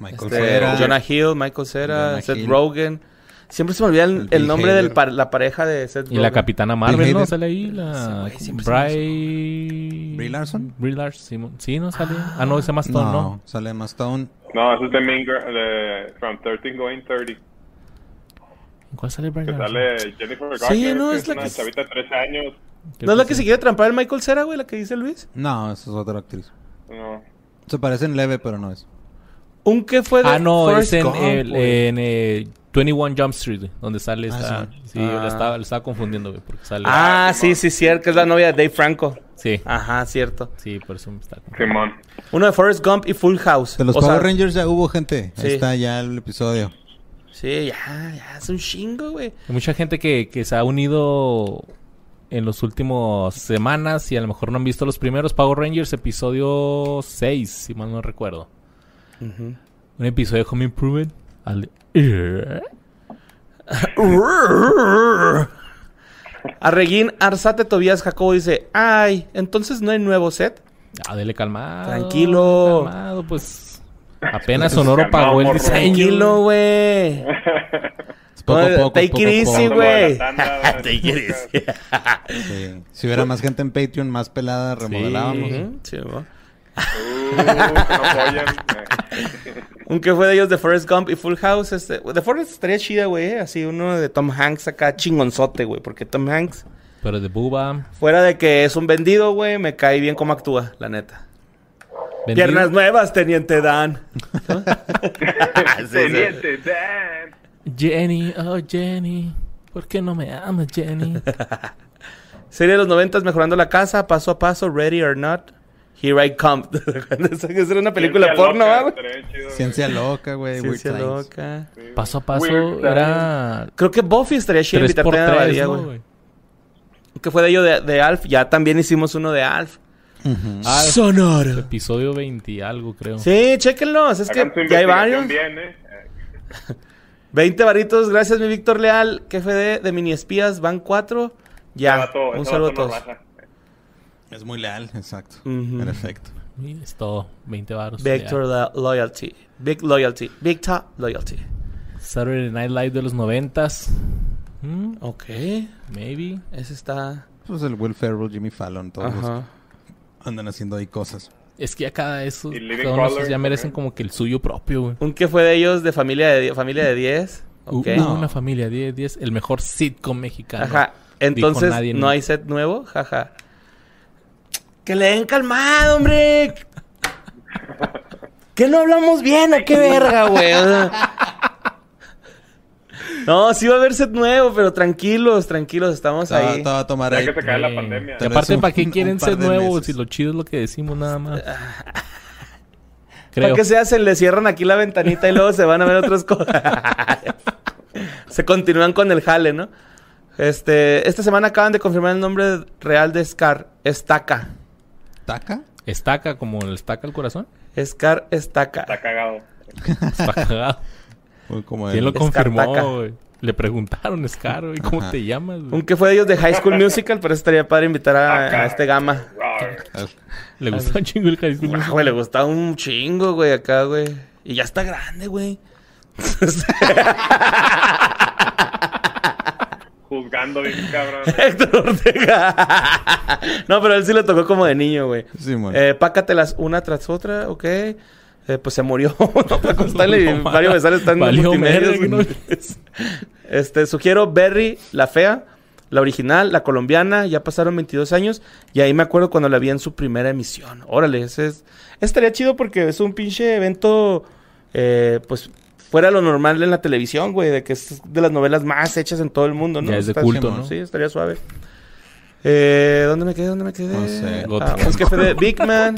D: Michael
A: Este,
D: Cera.
A: Jonah Hill, Michael Cera,
D: Jonah
A: Seth
D: Hill.
A: Rogen. Siempre se me olvida el,
D: El
A: el nombre de
D: Hader.
A: la pareja de Seth
B: Y
A: Rogen.
B: la Capitana Marvel, ¿no? Sale ahí
A: Sí,
B: la...
A: güey, se me
B: Bry...
D: ¿Brie Larson?
B: Brie Larson, sí, sí, ¿no sale? Ah, no, ese más Stone,
D: No,
B: ¿no?
D: sale más Stone.
C: No, ese es de Mean Girl, de From 13 Going 30.
B: ¿En cuál sale Brie
C: Que
B: Larson?
C: sale Jennifer Garner,
A: Sí, no,
C: que
A: es
C: es
A: la
C: una
A: que-
C: chavita de 13 años.
A: ¿No es la que se quiere trampar el Michael Cera, güey? La que dice Luis.
D: No, esa es otra actriz.
C: No.
D: Se parecen leve, pero no es.
A: Un que fue de
B: Ah, no,
A: Forrest
B: es en,
A: Gump,
B: el,
A: güey.
B: en eh, 21 Jump Street, güey, donde sale
D: Ah,
B: esta...
D: sí.
B: Sí,
A: Ah.
B: le, estaba, confundiendo, güey, porque sale...
A: Ah,
C: Ah,
A: sí, sí, cierto. Que es la novia de Dave Franco.
B: Sí,
A: Ajá, cierto.
B: sí, por eso me está...
C: Simón.
A: Uno de Forrest Gump y Full House.
D: De los
A: O
D: Power
A: sea,
D: Rangers ya hubo gente.
A: Sí.
D: Ahí está ya el episodio.
A: Sí, ya, ya, es un chingo, güey.
B: Hay mucha gente que, que se ha unido en los últimos semanas y a lo mejor no han visto los primeros Power Rangers, episodio 6, si mal no recuerdo. Un episodio de Home Improvement. al-
A: Arreguín Arzate Tobías Jacobo dice, ay, entonces no hay nuevo set.
B: Ah, dele calmado.
A: Tranquilo.
B: calmado. calmado, pues. Apenas Sonoro pagó el diseño.
A: Tranquilo, güey.
D: Poco a poco,
A: Take
D: poco
A: it easy, güey. Take it easy.
D: Sí. Si hubiera más gente en Patreon, más pelada, remodelábamos.
A: Ujú, sí, ¿no?
C: Uh, que no apoyan. Eh,
A: Un que fue de ellos de Forrest Gump y Full House. Este, de Forrest estaría chida, güey. eh, Así uno de Tom Hanks acá chingonzote, güey. Porque Tom Hanks,
B: Pero de Buba.
A: fuera de que es un vendido, güey, me cae bien cómo actúa, la neta.
B: vendido.
A: Piernas nuevas, teniente Dan. ¿No? Sí, sí.
C: Teniente Dan.
B: Jenny, oh Jenny. ¿Por qué no me amas, Jenny?
A: Serie de los noventas mejorando la casa, paso a paso, ready or not. Here I come. Esa era una película
C: Ciencia
A: porno,
C: loca,
A: ¿va, güey?
D: Ciencia loca, güey. Weird
A: Ciencia loca.
C: Sí.
B: Paso a paso
C: Weird
B: era.
A: Creo que Buffy estaría chido
B: 3
A: invitarte a
B: 3
A: Badía,
B: ¿no,
A: güey.
B: güey?
A: Que fue de ello de, de Alf. Ya también hicimos uno de Alf.
B: Ah,
A: Sonoro.
B: Episodio 20 y algo, creo.
A: Sí, chéquenlos. Es
C: Hagan
A: que ya hay varios.
C: bien, eh. Eh,
A: 20 varitos. Gracias, mi Víctor Leal. Que fue de, de Mini Espías. Van 4. Ya. un saludo a todos.
D: Es muy leal, exacto.
A: Ujú.
D: Perfecto.
B: Sí, Es todo. 20 baros.
A: Victor la- Loyalty. Big Loyalty. Big Top Loyalty.
B: Saturday Night Live de los noventas. Mm,
A: Ok.
B: maybe.
A: Ese está.
D: Pues el Will Ferrell, Jimmy Fallon, todos
A: Ajá.
D: que andan haciendo ahí cosas.
B: Es que ya cada
C: Living
B: todos esos
C: Color
B: ya merecen como que el suyo propio, güey.
A: Un que fue de ellos de familia de, familia de 10.
B: U-
A: Ok.
B: hubo una familia 10, 10, el mejor sitcom mexicano.
A: Ajá. Entonces,
B: nadie
A: ¿no hay set nuevo? Jaja. Que le den calmado, hombre. ¿Que no hablamos bien o qué verga, güey? No, sí va a haber set nuevo, pero tranquilos, tranquilos, estamos ahí.
D: a tomar
C: Ya
D: ahí.
C: que se cae la pandemia.
B: Y aparte, ¿para qué quieren nuevos?
D: meses.
B: Si lo chido es lo que decimos nada más.
A: ¿Para
B: Creo.
A: qué se hacen? Le cierran aquí la ventanita y luego se van a ver otras cosas. se continúan con el jale, ¿no? Este, esta semana acaban de confirmar el nombre real de Scar. Estaca.
D: ¿Taca?
B: ¿Estaca como el estaca el corazón?
A: Scar Estaca.
C: Está cagado.
B: Está cagado.
D: Como
B: ¿Quién lo confirmó, güey? Le preguntaron, Scar, güey, ¿cómo
D: Ajá.
B: te llamas, güey?
A: Un que fue de ellos de High School Musical, pero estaría padre invitar a, este gama.
B: Le gustó un chingo el High School Musical.
A: güey, le gustaba un chingo, güey, acá, güey. Y ya está grande, güey.
C: Juzgando bien cabrón.
A: Héctor Ortega. no, pero él sí le tocó como de niño, güey.
D: Sí, mon.
A: Eh, pácatelas una tras otra, ok. Eh, pues se murió. no, Paco Stanley
B: No,
A: Mario están en
B: verga,
A: güey. Este, sugiero Berry, la fea, la original, la colombiana. Ya pasaron 22 años. Y ahí me acuerdo cuando la vi en su primera emisión. Órale, ese es... Estaría chido porque es un pinche evento, eh, pues, fuera lo normal en la televisión, güey. De que es de las novelas más hechas en todo el mundo, ¿no?
B: Ya es de
A: Está-
B: culto, ¿no?
A: Sí, estaría suave. Eh, ¿Dónde me quedé? ¿Dónde me quedé?
D: No sé.
A: Ah, un que fue de Big Man.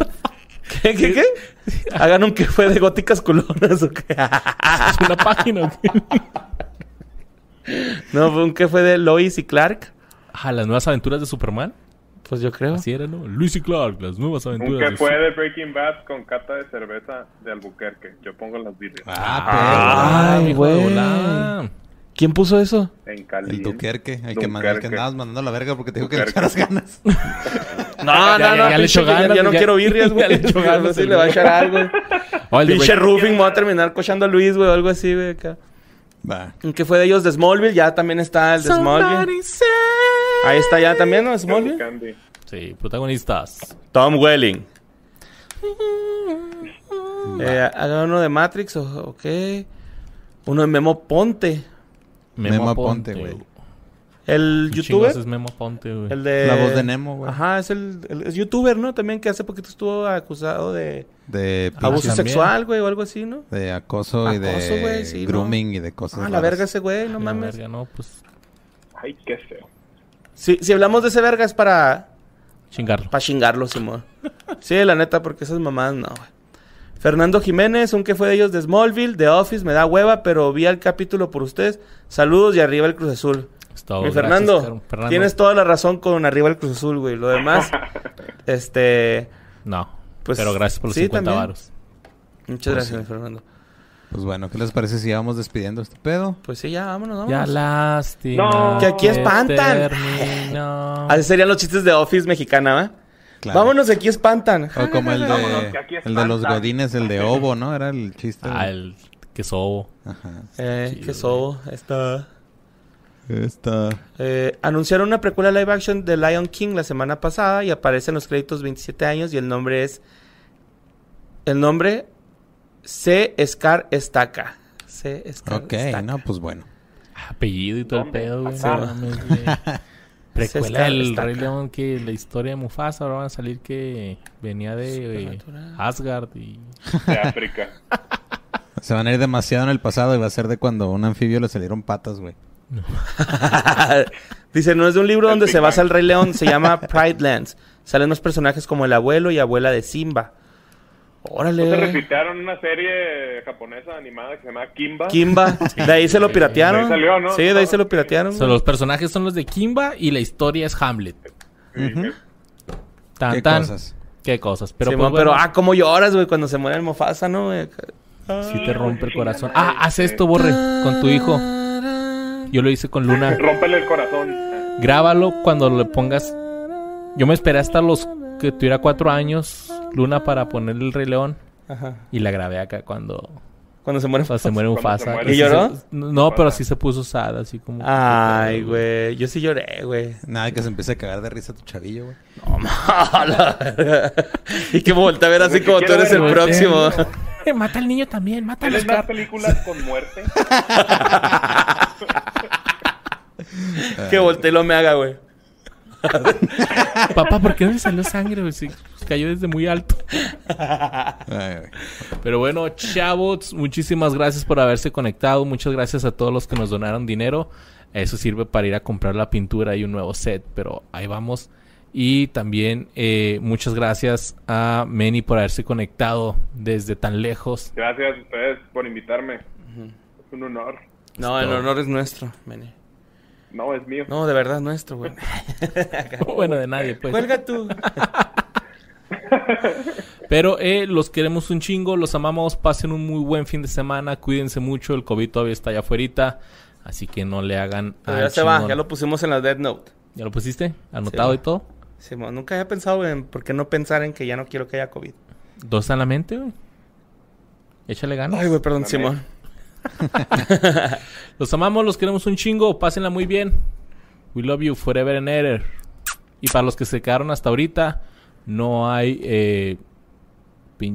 A: ¿Qué, qué, qué? Hagan un que fue de góticas culonas o qué.
B: Es una página,
A: no, fue un que fue de Lois y Clark.
B: Ah, las nuevas aventuras de Superman.
A: Pues yo creo.
B: Así era, ¿no? Luis y Clark, las nuevas
C: Un
B: aventuras
C: que
B: de
C: fue de Breaking Bad con cata de cerveza de Albuquerque. Yo pongo las vídeos.
D: Ah,
A: Ay,
B: Ay, güey.
A: ¿Quién puso eso?
C: En Cali.
D: el Duquerque, el que, man- el que andabas mandando a la verga porque te digo que le echaras ganas.
A: No,
B: Ya-
A: no, no.
B: ya le echó ganas,
A: Ya no quiero birrias, güey.
B: ya le echó ganas
A: Sí, le va a echar algo. Pinche roofing, me voy a terminar cochando a Luis, güey, o algo así, güey. acá.
D: Va.
A: Que fue de ellos de Smallville, ya también está el de Smallville. Ahí está ya también, ¿no? Smallville.
C: Candy.
B: Sí, protagonistas.
A: Tom Welling. Eh, haga uno de Matrix, o- ok. Uno de Memo Ponte.
D: Memo Aponte, güey.
A: El
B: ¿Qué
A: youtuber.
B: es Memo Ponte, güey?
A: El de...
D: La voz de Nemo, güey.
A: Ajá, es el, el- es youtuber, ¿no? También que hace poquito estuvo acusado de
D: De
A: abuso
B: también.
A: sexual, güey, o algo así, ¿no?
D: De acoso, y de
A: güey, sí, ¿no?
D: grooming y de cosas
A: Ah, la verga ese güey, no
B: La
A: mames.
B: verga, no, pues
C: Ay, qué feo.
A: Si, si hablamos de ese verga es para,
B: chingarlo.
A: para chingarlo, Simón. sí, la neta, porque esas mamadas no, güey. Fernando Jiménez, un que fue de ellos de Smallville, de Office, me da hueva, pero vi el capítulo por ustedes. Saludos y arriba el Cruz Azul.
B: Todo,
A: Mi Fernando.
B: Fernando.
A: tienes toda la razón con arriba el Cruz Azul, güey. Lo demás, este...
B: No,
A: Pues,
B: pero gracias por los
A: sí,
B: 50
A: también.
B: varos.
A: Muchas
D: Pues
A: gracias,
D: sí.
A: mi Fernando.
D: Pues bueno, ¿qué les parece si vamos despidiendo este pedo?
A: Pues sí, ya, vámonos, vámonos.
B: Ya lástima.
C: No.
A: Que aquí espantan. Así serían los chistes de Office mexicana, ¿va?
D: Claro.
A: Vámonos, aquí espantan.
D: O como el de,
C: que
D: el de los godines, el de Ovo, ¿no? Era el chiste.
B: Ah, el que sobo.
D: Ajá.
A: Eh,
B: Sí,
A: qué sobo. Está...
D: Esta...
A: Eh, anunciaron una precuela live action de Lion King la semana pasada y aparece en los créditos 27 años y el nombre es... El nombre... C. Scar Estaca. C. Scar
D: Ok,
A: Estaca.
D: no, pues bueno.
B: Apellido y todo el pedo, güey. Precuela
A: está-
B: del
A: está
B: Rey
A: acá.
B: León que la historia de Mufasa ahora van a salir que venía de eh. Asgard y
C: De África.
D: Se van a ir demasiado en el pasado y va a ser de cuando a un anfibio le salieron patas, güey.
A: Dice, no es de un libro donde se basa el Rey León, se llama Pride Lands. Salen los personajes como el abuelo y abuela de Simba.
C: ¿No se
A: Órale.
C: repitaron una serie japonesa animada que se llama Kimba?
A: Kimba. De ahí se lo piratearon.
C: De ahí salió, ¿no?
A: Sí, de ahí se lo piratearon.
B: O sea, los personajes son los de Kimba y la historia es Hamlet. Tan,
D: ¿Qué
B: tan.
D: cosas?
B: Qué cosas. Pero, pues,
A: pero,
B: bueno,
A: ah, cómo lloras, güey, cuando se muere el Mofasa, ¿no? güey?
B: sí te rompe el corazón. Ah, haz esto, Borre, con tu hijo. Yo lo hice con Luna.
C: Rómpele el corazón.
B: Grábalo cuando le pongas. Yo me esperé hasta los que tuviera cuatro años, Luna, para ponerle el Rey León.
A: Ajá.
B: Y la grabé acá cuando,
A: Cuando se muere
B: cuando se muere Mufasa.
A: ¿Y lloró?
B: no, pero sí se puso sad, así como.
A: Ay, güey. Yo sí lloré, güey.
D: Nada, que se empiece a cagar de risa tu chavillo, güey.
A: No, mala. Y que voltea a ver así como tú eres el próximo.
B: Eh, mata al niño también, mata al
C: ¿Tienes más
B: Oscar.
C: películas con muerte?
A: que voltee y lo me haga, güey.
B: Papá, ¿por qué no le salió sangre? güey? Sí, cayó desde muy alto. Pero bueno, chavos, muchísimas gracias por haberse conectado. Muchas gracias a todos los que nos donaron dinero. Eso sirve para ir a comprar la pintura y un nuevo set, pero ahí vamos. Y también eh, muchas gracias a Meni por haberse conectado desde tan lejos.
C: Gracias a ustedes por invitarme. Es un honor.
A: No, el honor es nuestro, Mene.
C: No, es mío.
A: No, de verdad es nuestro, güey.
B: bueno, de nadie, pues.
A: Cuelga tú.
B: Pero eh, los queremos un chingo, los amamos, pasen un muy buen fin de semana, cuídense mucho, el COVID todavía está allá afuera, así que no le hagan
A: Pero ya se va, ya lo pusimos en la Dead Note.
B: ¿Ya lo pusiste? ¿Anotado
A: Sí,
B: y todo?
A: Simón, nunca había pensado en por qué no pensar en que ya no quiero que haya COVID.
B: ¿Dos en la mente, güey? Échale ganas.
A: Ay, güey, perdón. Simón.
B: Los amamos, los queremos un chingo, pásenla muy bien. We love you forever and ever. Y para los que se quedaron hasta ahorita, no hay eh,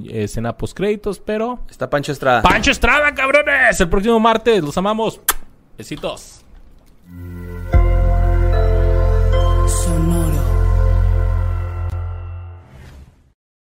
B: escena post créditos, pero...
A: Está Pancho Estrada.
B: ¡Pancho Estrada, cabrones! El próximo martes, los amamos. Besitos.